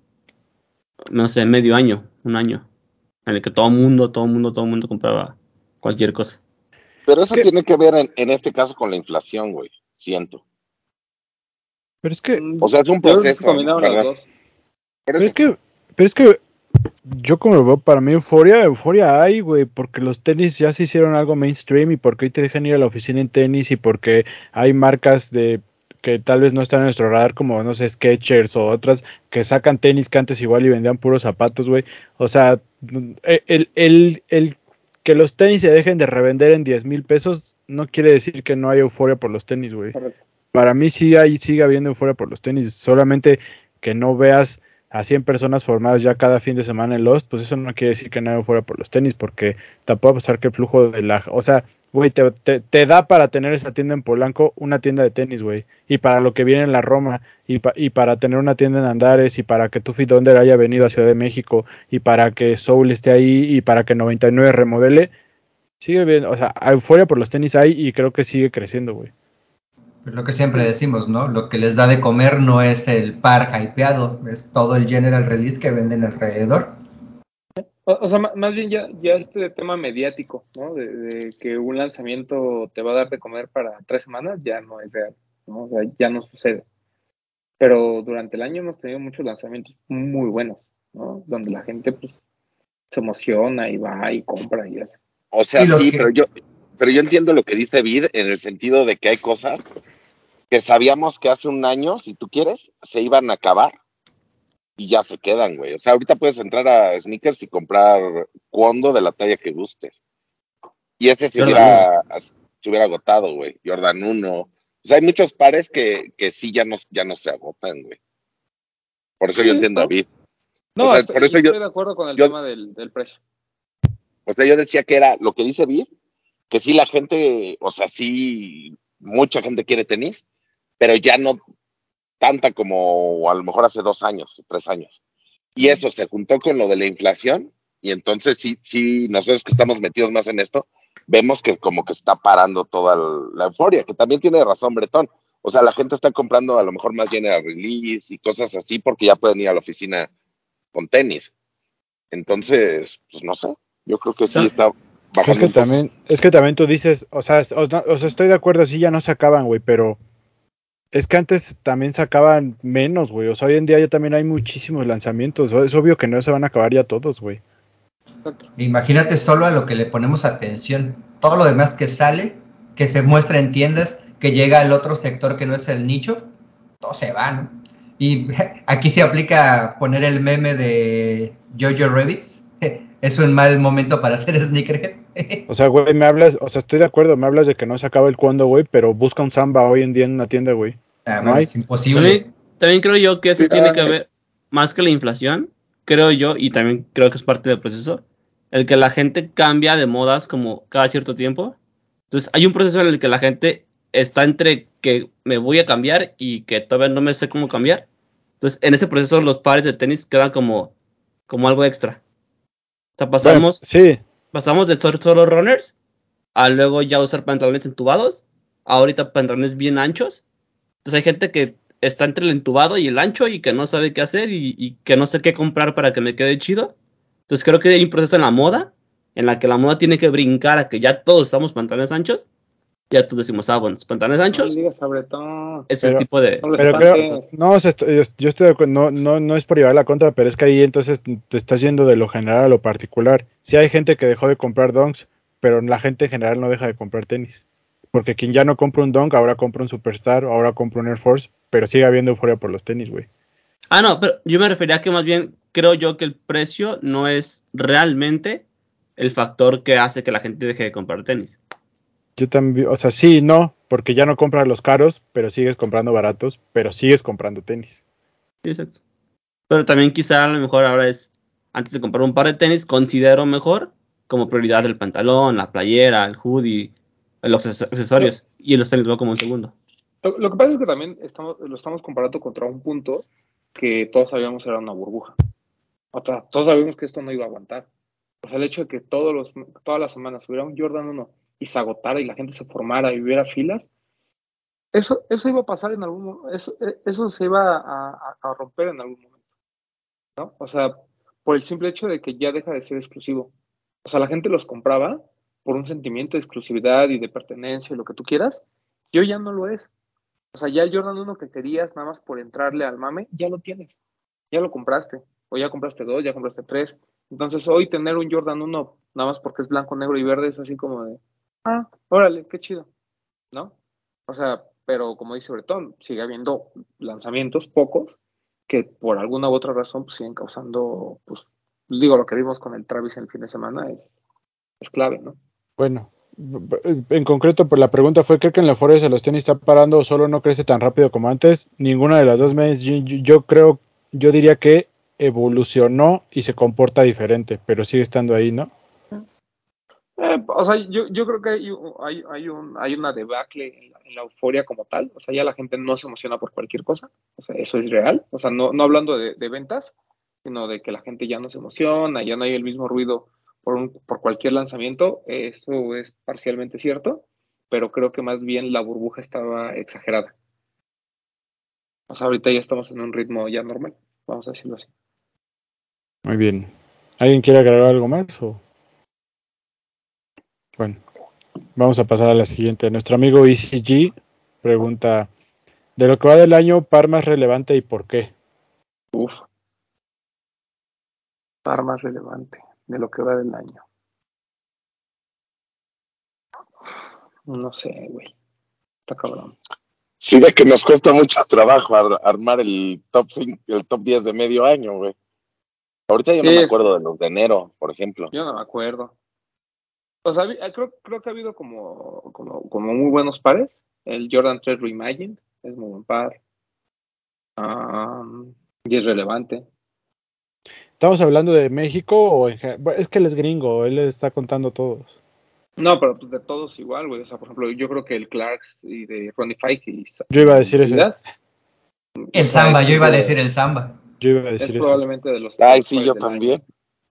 no sé, medio año, un año. En el que todo mundo, todo mundo, todo mundo compraba cualquier cosa. Pero eso ¿Qué? tiene que ver en, en este caso con la inflación, güey. Siento. Pero es que, O sea, es un proceso. pero eso- es que, pero es que yo como lo veo, para mí euforia, euforia hay, güey, porque los tenis ya se hicieron algo mainstream y porque hoy te dejan ir a la oficina en tenis y porque hay marcas de que tal vez no están en nuestro radar como, no sé, Skechers o otras que sacan tenis que antes igual y vendían puros zapatos, güey. O sea, el, el, el que los tenis se dejen de revender en 10 mil pesos no quiere decir que no hay euforia por los tenis, güey. Para mí sí hay, sigue habiendo euforia por los tenis, solamente que no veas a 100 personas formadas ya cada fin de semana en Lost, pues eso no quiere decir que no hay euforia por los tenis, porque te puede pasar que el flujo de la... O sea, güey, te, te, da para tener esa tienda en Polanco una tienda de tenis, güey, y para lo que viene en la Roma, y, y para tener una tienda en Andares, y para que Tuffy Donder haya venido a Ciudad de México, y para que Soul esté ahí, y para que 99 remodele, sigue bien, o sea, euforia por los tenis hay y creo que sigue creciendo, güey. Es lo que siempre decimos, ¿no? Lo que les da de comer no es el par hypeado, es todo el general release que venden alrededor. O, o sea, más bien ya, ya este tema mediático, ¿no? De, de que un lanzamiento te va a dar de comer para tres semanas, ya no es real, ¿no? O sea, ya no sucede. Pero durante el año hemos tenido muchos lanzamientos muy buenos, ¿no? Donde la gente, pues, se emociona y va y compra y hace. O sea, sí, que- pero yo, pero yo entiendo lo que dice Vid en el sentido de que hay cosas que sabíamos que hace un año, si tú quieres, se iban a acabar y ya se quedan, güey. O sea, ahorita puedes entrar a sneakers y comprar cuando de la talla que gustes. Y ese se hubiera, se hubiera agotado, güey. Jordan 1. O sea, hay muchos pares que, que sí ya no, ya no se agotan, güey. Por eso yo entiendo a. Vid. No, O sea, estoy, por eso yo- estoy de acuerdo con el yo- tema del, del precio. O sea, yo decía que era lo que dice Vid, que sí la gente, o sea, sí, mucha gente quiere tenis, pero ya no tanta como a lo mejor hace dos años, tres años. Y eso se juntó con lo de la inflación, y entonces sí, sí, nosotros que estamos metidos más en esto, vemos que como que está parando toda el- la euforia, que también tiene razón Bretón. O sea, la gente está comprando a lo mejor más general release y cosas así porque ya pueden ir a la oficina con tenis. Entonces, pues no sé, yo creo que sí está bajando. Es que también, es que también tú dices, o sea, es- o, o sea, estoy de acuerdo, sí, ya no se acaban, güey, pero es que antes también sacaban menos, güey. O sea, hoy en día ya también hay muchísimos lanzamientos. Es obvio que no se van a acabar ya todos, güey. Imagínate solo a lo que le ponemos atención. Todo lo demás que sale, que se muestra en tiendas, que llega al otro sector que no es el nicho, todo se va, ¿no? Y (laughs) aquí se aplica poner el meme de Jojo Rabbits. (laughs) Es un mal momento para hacer sneakerhead. O sea, güey, me hablas, o sea, estoy de acuerdo, me hablas de que no se acaba el cuando, güey, pero busca un samba hoy en día en una tienda, güey. Ah, No hay. es imposible. También, también creo yo que eso Sí, tiene que ver, más que la inflación, creo yo, y también creo que es parte del proceso, el que la gente cambia de modas como cada cierto tiempo. Entonces, hay un proceso en el que la gente está entre que me voy a cambiar y que todavía no me sé cómo cambiar. Entonces, en ese proceso los pares de tenis quedan como, como algo extra. O sea, pasamos, Bueno, sí, pasamos de ser solo runners a luego ya usar pantalones entubados, ahorita pantalones bien anchos. Entonces hay gente que está entre el entubado y el ancho y que no sabe qué hacer y, y que no sé qué comprar para que me quede chido. Entonces creo que hay un proceso en la moda en la que la moda tiene que brincar a que ya todos estamos pantalones anchos. Ya todos decimos, ah, bueno, pantalones No anchos le digas sobre todo. es el Pero- tipo de... No pero creo, no, yo, yo estoy de acuerdo, no, no, no es por llevar la contra, pero es que ahí entonces te estás yendo de lo general a lo particular. Sí hay gente que dejó de comprar donks, pero la gente en general no deja de comprar tenis. Porque quien ya no compra un donk, ahora compra un Superstar, ahora compra un Air Force, pero sigue habiendo euforia por los tenis, güey. Ah, no, pero yo me refería a que más bien creo yo que el precio no es realmente el factor que hace que la gente deje de comprar tenis. Yo también, o sea, sí, no, porque ya no compras los caros, pero sigues comprando baratos, pero sigues comprando tenis. Sí, exacto. Pero también quizá a lo mejor ahora es, antes de comprar un par de tenis, considero mejor como prioridad el pantalón, la playera, el hoodie, los acces- accesorios. Y los tenis va como en segundo. Lo, lo que pasa es que también estamos, lo estamos comparando contra un punto que todos sabíamos era una burbuja. O sea, todos sabíamos que esto no iba a aguantar. O sea, el hecho de que todos los, todas las semanas hubiera un Jordan 1 y se agotara y la gente se formara y hubiera filas, eso, eso iba a pasar en algún momento, eso, eso se iba a romper en algún momento. ¿no? O sea, por el simple hecho de que ya deja de ser exclusivo. O sea, la gente los compraba por un sentimiento de exclusividad y de pertenencia y lo que tú quieras, y hoy ya no lo es. O sea, ya el Jordan 1 que querías nada más por entrarle al mame, ya lo tienes. Ya lo compraste. O ya compraste dos, ya compraste tres. Entonces hoy tener un Jordan 1 nada más porque es blanco, negro y verde es así como de, ah, órale, qué chido. ¿No? O sea, pero como dice Bretón, sigue habiendo lanzamientos, pocos, que por alguna u otra razón pues, siguen causando, pues, digo, lo que vimos con el Travis el fin de semana es, es clave, ¿no? Bueno, en concreto, pues la pregunta fue, ¿cree que en la euforia de los tenis está parando o solo no crece tan rápido como antes? Ninguna de las dos me, yo, yo- yo creo, yo diría que evolucionó y se comporta diferente, pero sigue estando ahí, ¿no? Eh, o sea, yo, yo creo que hay, hay, hay, un, hay una debacle en la, en la euforia como tal. O sea, ya la gente no se emociona por cualquier cosa. O sea, eso es real. O sea, no, no hablando de, de ventas, sino de que la gente ya no se emociona, ya no hay el mismo ruido por, un, por cualquier lanzamiento. Eso es parcialmente cierto, pero creo que más bien la burbuja estaba exagerada. O sea, ahorita ya estamos en un ritmo ya normal, vamos a decirlo así. Muy bien. ¿Alguien quiere agregar algo más? O? Bueno, vamos a pasar a la siguiente. Nuestro amigo ECG pregunta, de lo que va del año, par más relevante y por qué. Uf. Par más relevante de lo que va del año. No sé, güey. Está cabrón. Sí, ve que nos cuesta mucho trabajo ar- armar el top 5, el top 10 de medio año, güey. Ahorita yo no me acuerdo de los de enero, por ejemplo. Yo no me acuerdo. O sea, creo, creo que ha habido como, como, como muy buenos pares. El Jordan 3 Reimagined es muy buen par. Um, y es relevante. ¿Estamos hablando de México o en Es que él es gringo, él le está contando todos. No, pero pues de todos igual, güey. O sea, por ejemplo, yo creo que el Clarks y de Ronnie Fike. Y, Yo iba a decir ese. El samba, es yo iba a de- decir el samba. Yo iba a Es decir eso. probablemente de los. Ay, sí, yo año.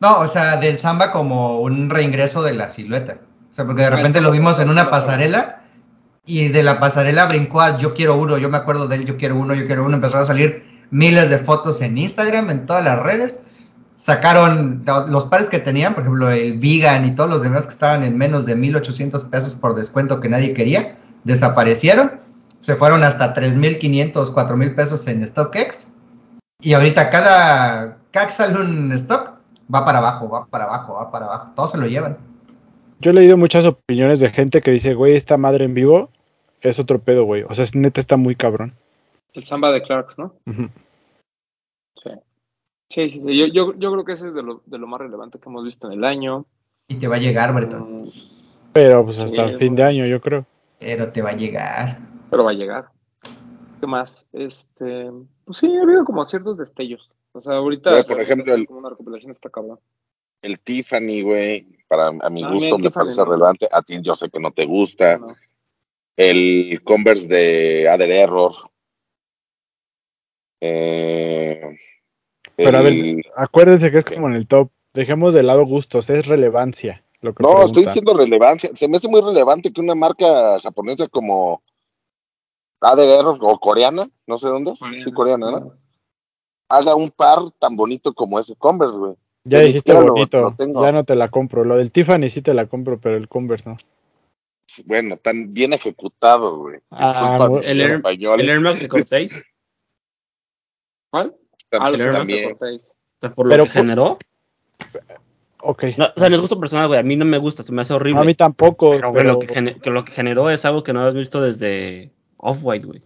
No, o sea, del samba como un reingreso de la silueta. O sea, porque de repente lo vimos en una pasarela y de la pasarela brincó a yo quiero uno, yo me acuerdo de él, yo quiero uno, yo quiero uno. Empezó a salir miles de fotos en Instagram, en todas las redes. Sacaron lo- los pares que tenían, por ejemplo, el Vegan y todos los demás que estaban en menos de 1800 pesos por descuento que nadie quería, desaparecieron. Se fueron hasta 3500, 4000 pesos en StockX. Y ahorita cada, cada que sale un stock, va para abajo, va para abajo, va para abajo. Todos se lo llevan. Yo he leído muchas opiniones de gente que dice, güey, esta madre en vivo es otro pedo, güey. O sea, es- neta está muy cabrón. El samba de Clarks, ¿no? Sí. Sí, sí, sí. Yo, yo, yo creo que ese es de lo, de lo más relevante que hemos visto en el año. Y te va a llegar, Breton. Mm, Pero pues hasta Sí, fin de año, yo creo. Pero te va a llegar. pero va a llegar. ¿Qué más? Este, pues sí, ha habido como ciertos destellos. O sea, ahorita por ejemplo, el- como una recopilación está cabrón. el Tiffany, güey, para a mi Ah, gusto me Tiffany, parece ¿no? relevante. A ti yo sé que no te gusta. No. El Converse de Ader Error. Eh, Pero a ver, acuérdense que es como en el top. Dejemos de lado gustos, es relevancia. Lo que No, estoy diciendo relevancia. Se me hace muy relevante que una marca japonesa como Ader Error o coreana, no sé dónde, sí coreana, ¿no? Haga un par tan bonito como ese Converse, güey. Ya que dijiste lo- bonito, lo tengo. ya no te la compro. Lo del Tiffany sí te la compro, pero el Converse no. Bueno, tan bien ejecutado, güey. Ah, mi El Air, español. el Air Max de Cortez, (laughs) ¿Cuál? Ah, el Air Max también. Cortez. o sea, por lo Pero que generó. Ok. No, o sea, no es gusto personal, güey. A mí no me gusta, se me hace horrible. a mí tampoco, pero, lo, que que lo que generó es algo que no habías visto desde Off-White, güey.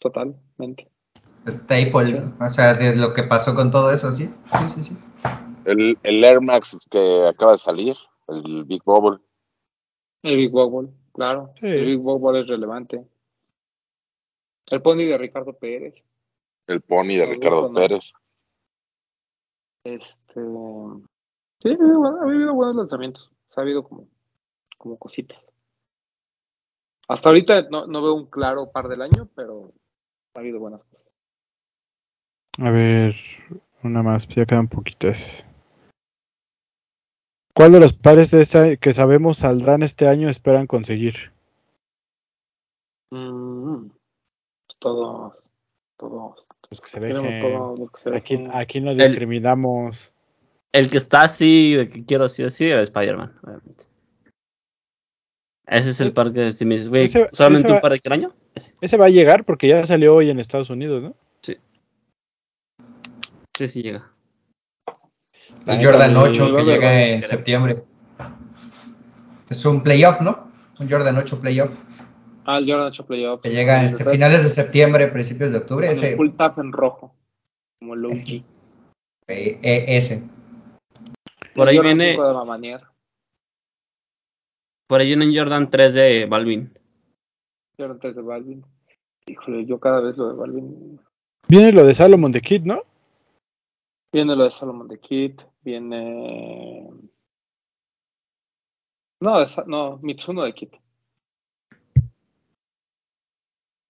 Totalmente. Staple, o sea, de lo que pasó con todo eso, ¿sí? Sí, sí, sí. El, el Air Max que acaba de salir, el Big Bubble. El Big Bubble, claro. Sí. El Big Bubble es relevante. El Pony de Ricardo Pérez. El Pony de Ricardo. Pérez. Este. Sí, ha habido, ha habido buenos lanzamientos. Ha habido como, como cositas. Hasta ahorita no, no veo un claro par del año, pero ha habido buenas cosas. A ver, una más, ya quedan poquitas. ¿Cuál de los pares de esa que sabemos saldrán este año esperan conseguir? Mm, todos, todos. Los que se Queremos dejen. todos los que se Aquí, dejen. aquí no El- discriminamos. El que está así, de que quiero sí o sí, es Spider-Man, obviamente. Ese es el par que si me dices, güey, Ese- solamente ese va- un par de año. Ese. Ese va a llegar porque ya salió hoy en Estados Unidos, ¿no? Sí, sí llega. El Jordan mi- 8 mi que llega en septiembre. Es un playoff, ¿no? Un Jordan 8 playoff. Ah, el Jordan 8 Playoff. Que llega en finales de septiembre, principios de octubre. Con el Ese, full tap en rojo. Como el OG. eh, eh, ese. Por El ahí viene- 5 de Mamanier. Por ahí viene un Jordan 3 de Balvin. Jordan 3 de Balvin. Híjole, yo cada vez lo de Balvin. Viene lo de Salomon de Kid, ¿no? Viene lo de Solomon the Kid. Viene. No, de Sa- no, Mitsuno de Kid.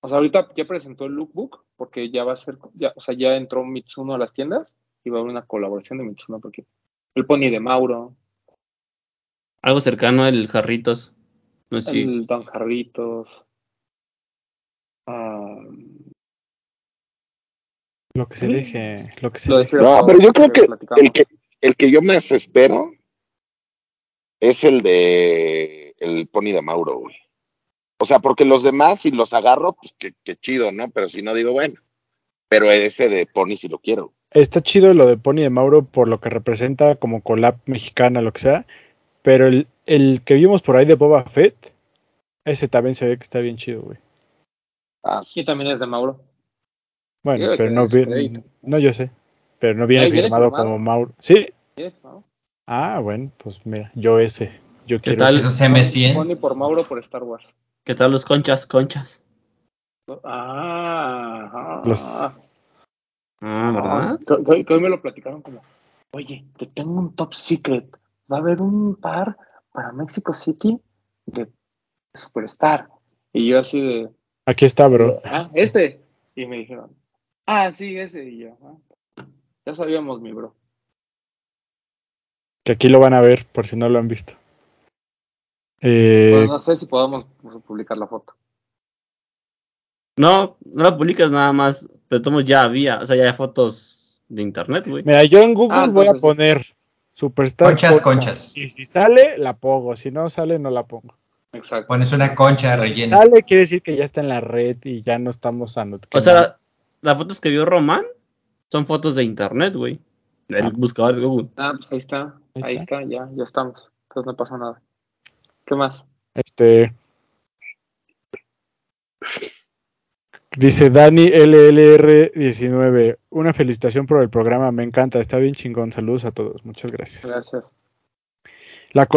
O sea, ahorita ya presentó el lookbook porque ya va a ser, ya, o sea, ya entró Mitsuno a las tiendas y va a haber una colaboración de Mitsuno por Kid. El Pony de Mauro, Algo cercano al Jarritos. No sé el Don Jarritos. ah, Lo que se Sí. deje, lo que se Lo deje. No, pero yo creo que el que el que yo más espero es el de el Pony de Mauro, güey. O sea, porque los demás, si los agarro, pues qué, qué chido, ¿no? Pero si no digo, bueno. Pero ese de Pony si lo quiero. Está chido lo de Pony de Mauro por lo que representa como collab mexicana, lo que sea. Pero el, el que vimos por ahí de Boba Fett, ese también se ve que está bien chido, güey. Ah, sí. Y también es de Mauro. Bueno, pero no viene, no yo sé, pero no viene firmado firmado. como Mauro. ¿Sí? Ah, bueno, pues mira, yo ese, yo ¿Qué quiero tal? Esos M100. Pony por Mauro por Star Wars. ¿Qué tal los conchas? Conchas. Ah, ajá. Los- Ah, ¿verdad? Que, que- que hoy me lo platicaron como, oye, te tengo un top secret. Va a haber un par para Mexico City de Superstar. Y yo así de, Aquí está, bro. ah, este. Y me dijeron, ah, sí, ese. Y yo, ya sabíamos, mi bro. Que aquí lo van a ver por si no lo han visto. Eh, Bueno, no sé si podamos publicar la foto. No, no la publicas nada más. Pero ya había. O sea, ya hay fotos de internet, güey. mira, yo en Google Ah, voy a poner Superstar Conchas, Concha. conchas. Y si sale, la pongo. Si no sale, no la pongo. Exacto. Pones una concha Si rellena. sale, quiere decir que ya está en la red y ya no estamos anotando. O sea, las fotos que vio Román son fotos de internet, güey. El Ah. buscador de Google. Ah, pues ahí está. Ahí Ahí está. está, ya, ya estamos. Entonces no pasa nada. ¿Qué más? Este. Dice Dani LLR19. Una felicitación por el programa, me encanta, está bien chingón. Saludos a todos, muchas gracias. Gracias. La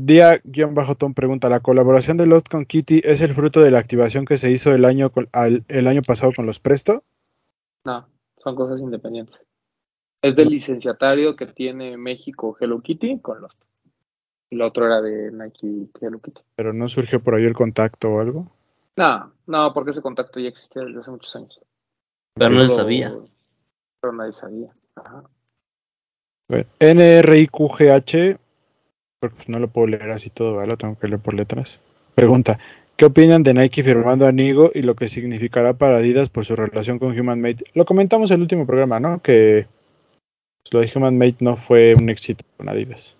Día-Tom pregunta: ¿La colaboración de Lost con Kitty es el fruto de la activación que se hizo el año, con- al- el año pasado con los Presto? No, son cosas independientes. Es del licenciatario que tiene México Hello Kitty con Lost. Y el otro era de Nike Hello Kitty. Pero no surgió por ahí el contacto o algo. No, no, porque ese contacto ya existía desde hace muchos años. Pero no se Solo- sabía. Pero nadie sabía. Ajá. Bueno, NRIQGH, porque pues no lo puedo leer así todo, ¿vale? Lo tengo que leer por letras. Pregunta, ¿qué opinan de Nike firmando a Nigo y lo que significará para Adidas por su relación con Human Made? Lo comentamos en el último programa, ¿no? Que pues, lo de Human Made no fue un éxito con Adidas.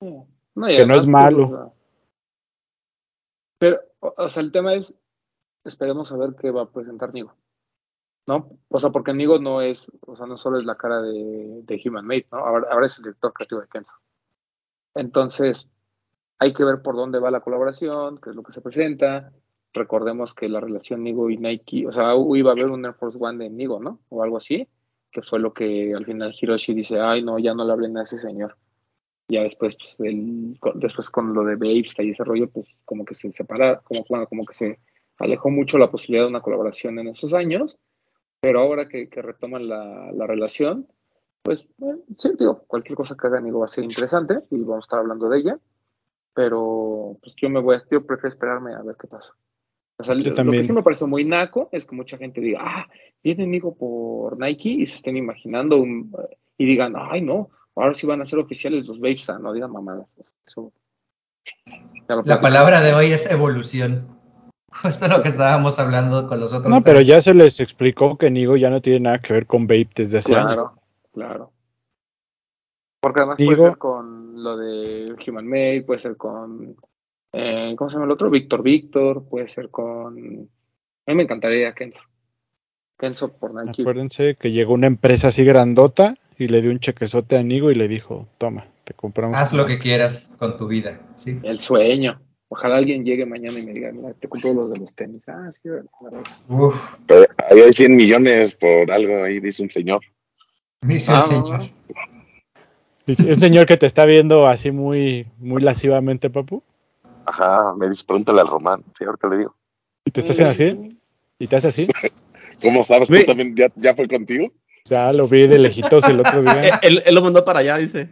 No, Que no es malo. pero, o, sea, el tema es, esperemos a ver qué va a presentar Nigo. ¿No? O sea, porque Nigo no es, o sea, no solo es la cara de, de Human Made, ¿no? Ahora, ahora es el director creativo de Kenzo. Entonces, hay que ver por dónde va la colaboración, qué es lo que se presenta. Recordemos que la relación Nigo y Nike, o sea, iba a haber un Air Force One de Nigo, ¿no? O algo así, que fue lo que al final Hiroshi dice, ay, no, ya no le hablen a ese señor ya después pues el- después con lo de Babes y ese rollo pues como que se separa como bueno, como que se alejó mucho la posibilidad de una colaboración en esos años pero ahora que, que retoman la, la relación pues bueno, sí digo cualquier cosa que haga Nigo va a ser interesante y vamos a estar hablando de ella pero pues yo me voy a yo prefiero esperarme a ver qué pasa o sea, Yo lo también. que sí me parece muy naco es que mucha gente diga, ah, viene Nigo por Nike y se estén imaginando un, y digan, ay, no, ahora sí van a ser oficiales los Babes, ah, no digan mamadas. Eso, La palabra de hoy es evolución. (laughs) Justo lo que estábamos hablando con los otros. No, pero ya se les explicó que Nigo ya no tiene nada que ver con Vape desde hace años. Claro, claro. Porque además Nigo- puede ser con lo de Human Made, puede ser con, eh, ¿cómo se llama el otro? Víctor Víctor, puede ser con, a mí me encantaría Kenzo. Kenzo por Nike. Acuérdense que llegó una empresa así grandota y le dio un chequezote a Nigo y le dijo, toma, te compramos. Haz lo que quieras con tu vida. ¿sí? El sueño. Ojalá alguien llegue mañana y me diga, mira, te compro los de los tenis. Ah, sí. Uf, Pero ahí hay 100 millones por algo, ahí dice un señor. dice el Ah, señor. Un señor que te está viendo así muy, muy lascivamente, papu, Ajá, me dice, pregúntale al Román. Sí, ahorita le digo. y te está haciendo así, y te hace así. (laughs) ¿Cómo sabes? ¿Tú también ya, ya fue contigo? Ya lo vi de lejitos el otro (laughs) Eh, día. él, él lo mandó para allá, dice.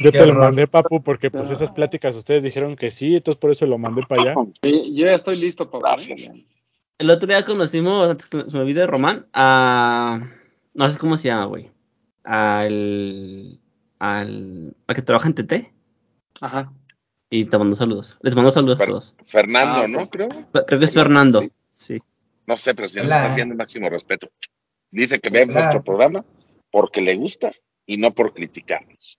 Yo Qué te lo mandé, papu, porque pues esas pláticas ustedes dijeron que sí, entonces por eso lo mandé para allá. (laughs) Sí, yo ya estoy listo, papá. Gracias. El otro día conocimos, antes que se me olvide, Román, a. No sé cómo se llama, güey. Al. Al. Al que trabaja en TT. Ajá. Y te mandó saludos. Les mando saludos a todos. Fernando, Ah, ¿no? Creo. Creo que es Fernando, Fernando. Sí. No sé, pero si nos Hola. estás viendo, máximo respeto. Dice que ve Hola. nuestro programa porque le gusta y no por criticarnos.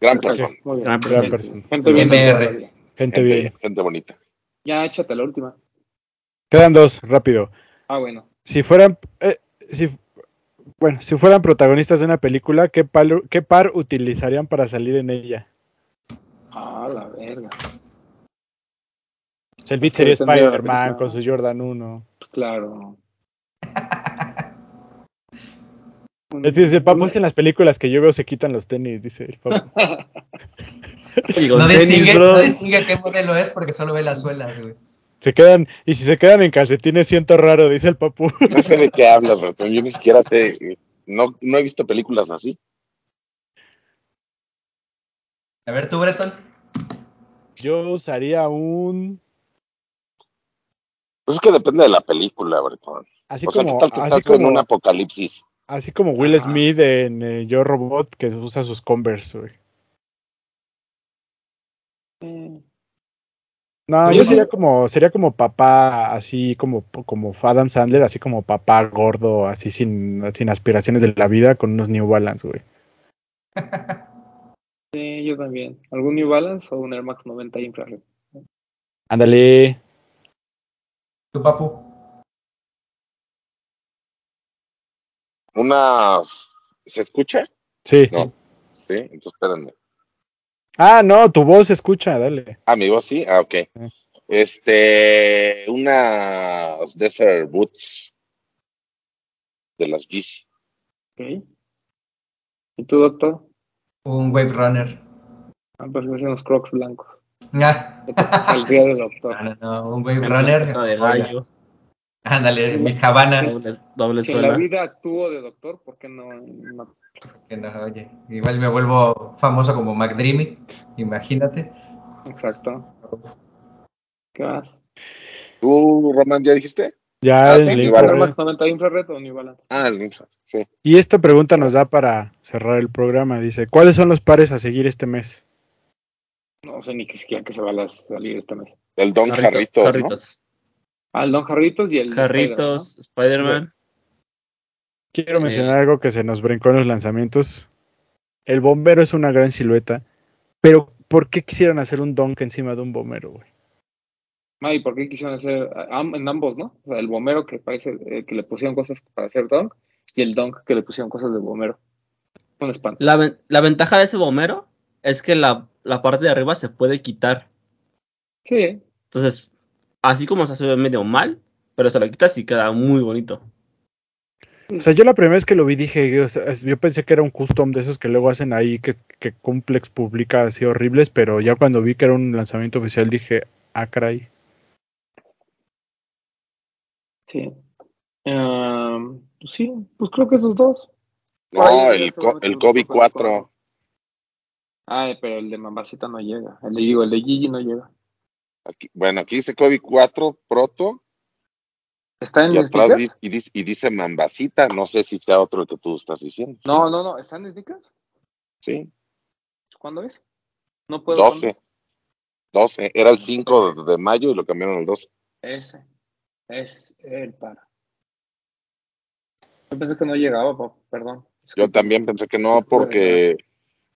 Gran persona. Muy bien. Gran Gran persona. Gente bien. Gente, bien. gente bonita. Ya, échate la última. Quedan dos, rápido. Ah, bueno. Si fueran, eh, si, bueno, si fueran protagonistas de una película, ¿qué par, ¿qué par utilizarían para salir en ella? Ah, la verga. O sea, el beat sería Spider-Man con su Jordan 1. Claro. Es decir, el papu es que en las películas que yo veo se quitan los tenis, dice el papu. (laughs) Digo, No distingue, no distingue qué modelo es porque solo ve las suelas, güey. Se quedan, y si se quedan en calcetines siento raro, dice el papu. No sé de qué hablas, pero yo ni siquiera sé. No, no he visto películas así. A ver, tú, Breton. Yo usaría un, Pues es que depende de la película, Bretón. así O sea, como, ¿qué tal que así estás en un como, apocalipsis? así como Will. Smith en eh, Yo Robot que usa sus Converse, güey. Eh, No, yo no. sería como, sería como papá, así como, como Adam Sandler, así como papá gordo, así sin, sin aspiraciones de la vida, con unos New Balance, güey. sí, yo también. ¿Algún New Balance o un Air Max 90 infrared? Ándale. Tu papu. Unas. ¿Se escucha? Sí. No. Sí, entonces espérenme. Ah, no, tu voz se escucha, dale. Ah, mi voz sí. Ah, ok. Este. Unas Desert Boots. De las Yeezy. Ok. ¿Y tú, doctor? Un Wave Runner. Ah, pues me hacen unos crocs blancos. Ah. (laughs) Al día de doctor. No, no, no, un Wave Runner. De gallo. Ándale, Sí, mis cabanas. Doble, doble Si en la vida actúo de doctor, ¿por qué no? no? Que no, oye, igual me vuelvo famoso como McDreamy, imagínate. Exacto. ¿Qué más? ¿Tú, Román, ya dijiste? Ya Ah, el sí, Link igual. ¿Nada Red. más 90 infrared o New Balance? Ah, el infra, sí. Y esta pregunta nos da para cerrar el programa. Dice, ¿cuáles son los pares a seguir este mes? No sé ni que siquiera que se va a las- salir este mes. El Don Jarrito- Jarritos, ¿no? Jarritos. Ah, el Don Jarritos y el Jarritos, Spider-Man. Quiero Eh. mencionar algo que se nos brincó en los lanzamientos. El bombero es una gran silueta, pero ¿por qué quisieran hacer un donk encima de un bombero, güey? Ay, ¿por qué quisieron hacer en ambos, no? O sea, el bombero que parece eh, que le pusieron cosas para hacer dunk y el dunk que le pusieron cosas de bombero. Un espanto. La, ven- la ventaja de ese bombero es que la, la parte de arriba se puede quitar. Sí, Entonces, así como se hace medio mal, pero se lo quitas y queda muy bonito. O sea, yo la primera vez que lo vi dije, o sea, es- yo pensé que era un custom de esos que luego hacen ahí que, que Complex publica así horribles, pero ya cuando vi que era un lanzamiento oficial dije, ah, caray. sí. Ehm, pues sí, pues creo que esos dos. No, el, co- el juego. 4. Ay, pero el de Mambasita no llega. El de, digo, el de Gigi no llega. Aquí, bueno, aquí dice Kobe 4 Proto ¿Está en y atrás sneakers? dice, y dice, y dice Mambasita. No sé si sea otro que tú estás diciendo. No, no, no. ¿Está en sneakers? Sí, ¿Cuándo es? No puedo. 12. 12. Era el 5 de, de mayo y lo cambiaron al 12. Ese. Ese es el para. Yo pensé que no llegaba, perdón. Yo también pensé que no, porque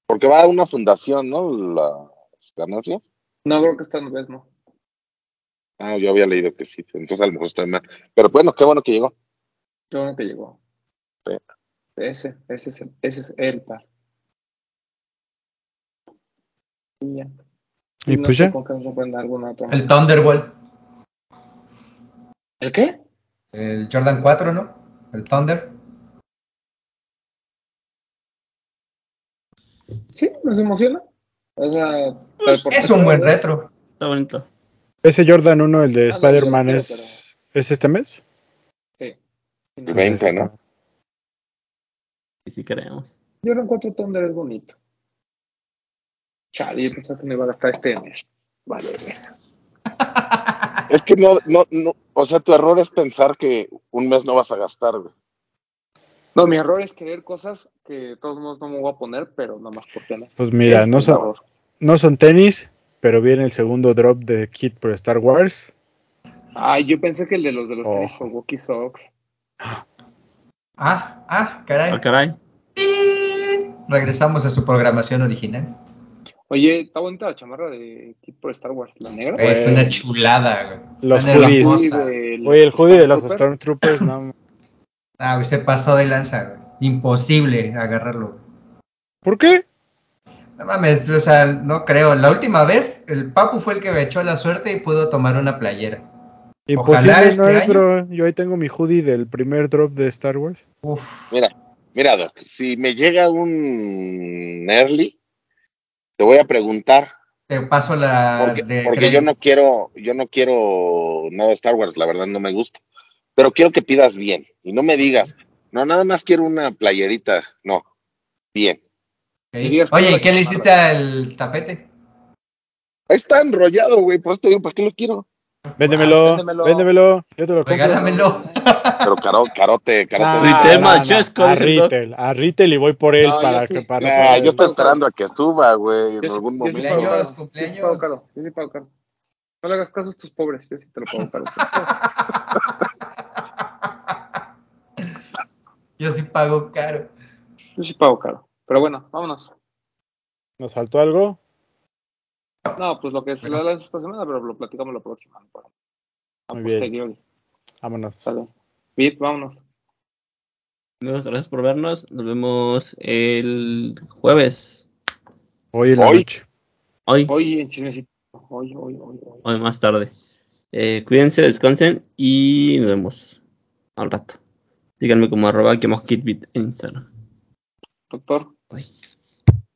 porque va a una fundación, ¿no? Las ganancias. No, creo que esta vez no. Ah, yo había leído que sí. Entonces a lo mejor está mal. Pero bueno, qué bueno que llegó. Yo no que llegó. Sí. Ese, ese es el, ese es el par. Y ya. Y no pues ya. qué. El Thunderbolt, ¿El qué? el Jordan 4, ¿no? El Thunder. Sí, nos emociona. O sea, por Es qué un buen retro. Está bonito. Ese Jordan 1, el de Ah, no, Spider-Man, yo lo es, ¿es este mes? Sí. Sí, no. El 20, ¿no? Y si queremos. Jordan 4 Thunder es bonito. Chale, yo pensaba que me iba a gastar este mes. Vale. (laughs) Es que no, no, no. O sea, tu error es pensar que un mes no vas a gastar, güey. No, mi error es querer cosas que de todos modos no me voy a poner, pero nada más por tener. Pues mira, Ese no son, no son tenis, pero viene el segundo drop de Kit por Star Wars. Ay, yo pensé que el de los de los tenis Ojo. por Wookiee Sox. Ah, ah, caray. Ah, caray. ¡Ting! Regresamos a su programación original. Oye, está bonita la chamarra de Kid por Star Wars, la negra. Es Güey. una chulada, güey. Los hoodies. de Oye, el hoodie de los Stormtroopers. Stormtroopers, no. Ah, güey, se pasó de lanza, güey. Imposible agarrarlo. ¿Por qué? No mames, o sea, no creo. La última vez, el Papu fue el que me echó la suerte y pudo tomar una playera. Imposible Ojalá no este es, año. bro. Yo ahí tengo mi hoodie del primer drop de Star Wars. Uf. Mira, mira, Doc, si me llega un early, te voy a preguntar, Te paso la porque, de porque crédito. yo no quiero, yo no quiero nada de Star Wars, la verdad no me gusta. Pero quiero que pidas bien y no me digas, no, nada más quiero una playerita, no, bien. Que Oye, la ¿y qué le hiciste al tapete? Ahí está enrollado, güey, por eso te digo, ¿para qué lo quiero? Véndemelo, véndemelo. véndemelo, yo te lo compro. Regálamelo. (laughs) Pero caro, carote, carote. Ah, de- Retail no, no, a retail, a retail y voy por él No, yo para sí. que para Ah, poder- yo estoy esperando a que suba, güey, en Yo sí- algún yo sí momento. caro. Cumpleaños, Yo cumpleaños. sí pago caro. Yo sí pago caro. No le hagas caso a estos pobres. Yo sí te lo pago caro. (laughs) Yo sí pago caro. Yo sí pago caro. Pero bueno, vámonos. ¿Nos faltó algo? No, pues lo que se le lanza esta semana, pero lo platicamos la próxima. Muy bien. Vámonos. Bien, vámonos. Amigos, gracias por vernos. Nos vemos el jueves. Hoy en la Hoy. noche. Hoy, Hoy en chismecito. Hoy, hoy, hoy, hoy. hoy más tarde. Eh, cuídense, descansen y nos vemos al rato. Síganme como arroba que kitbit en Instagram. Doctor. Bye.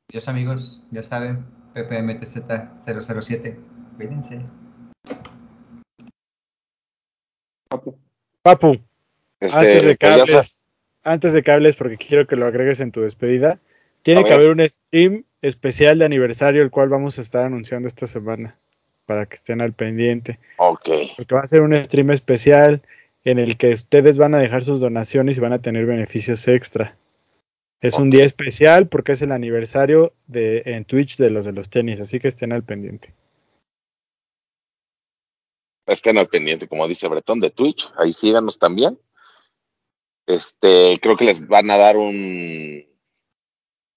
Dios amigos, ya saben, PPMTZ007. Cuídense. Papu. Papu, Este, antes de que pues hables antes de que hables, porque quiero que lo agregues en tu despedida, tiene A que ver. haber un stream especial de aniversario, el cual vamos a estar anunciando esta semana, para que estén al pendiente. Ok. Porque va a ser un stream especial en el que ustedes van a dejar sus donaciones y van a tener beneficios extra. Es un día especial porque es el aniversario de en Twitch de los de los tenis, así que estén al pendiente. Estén al pendiente, como dice Bretón, de Twitch. Ahí síganos también. Este, creo que les van a dar un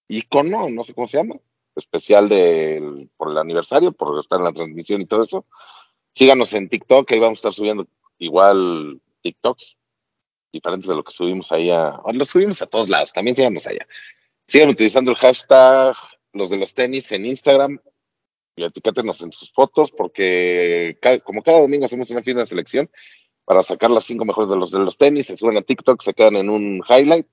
icono, no sé cómo se llama, especial del, por el aniversario, por estar en la transmisión y todo eso. Síganos en TikTok, ahí vamos a estar subiendo igual TikToks, diferentes de lo que subimos ahí a, o los subimos a todos lados, también síganos allá. Sigan utilizando el hashtag los de los tenis en Instagram y etiquétenos en sus fotos porque como cada domingo hacemos una fina selección para sacar las cinco mejores de los de los tenis, se suben a TikTok, se quedan en un highlight.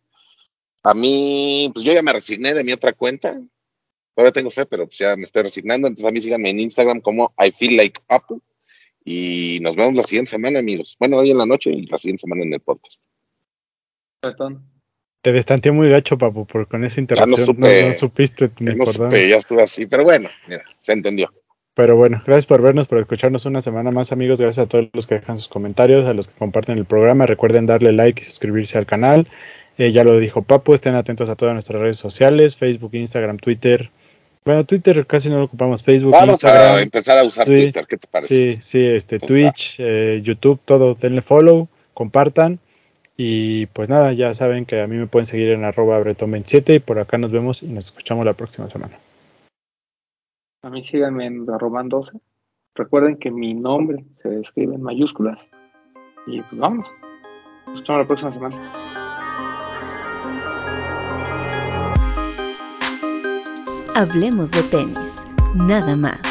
A mí, pues yo ya me resigné de mi otra cuenta. Todavía tengo fe, pero pues ya me estoy resignando. Entonces a mí síganme en Instagram como I feel like Apple. Y nos vemos la siguiente semana, amigos. Bueno, hoy en la noche y la siguiente semana en el podcast. Te destanteé muy gacho, papu, por con esa interrupción. No, supe- no supiste ni No por supe, dónde. ya estuve así, pero bueno, mira, se entendió. Pero bueno, gracias por vernos, por escucharnos una semana más, amigos. Gracias a todos los que dejan sus comentarios, a los que comparten el programa. Recuerden darle like y suscribirse al canal. Eh, ya lo dijo Papu, estén atentos a todas nuestras redes sociales, Facebook, Instagram, Twitter. Bueno, Twitter casi no lo ocupamos, Facebook, Vamos a empezar a usar. Twitter, ¿qué te parece? Sí, sí, este, Pues Twitch, eh, YouTube, todo, denle follow, compartan. Y pues nada, ya saben que a mí me pueden seguir en arroba bretón27 y por acá nos vemos y nos escuchamos la próxima semana. A mí síganme en Roman 12. Recuerden que mi nombre se escribe en mayúsculas. Y pues vamos. Nos vemos la próxima semana. Hablemos de tenis, nada más.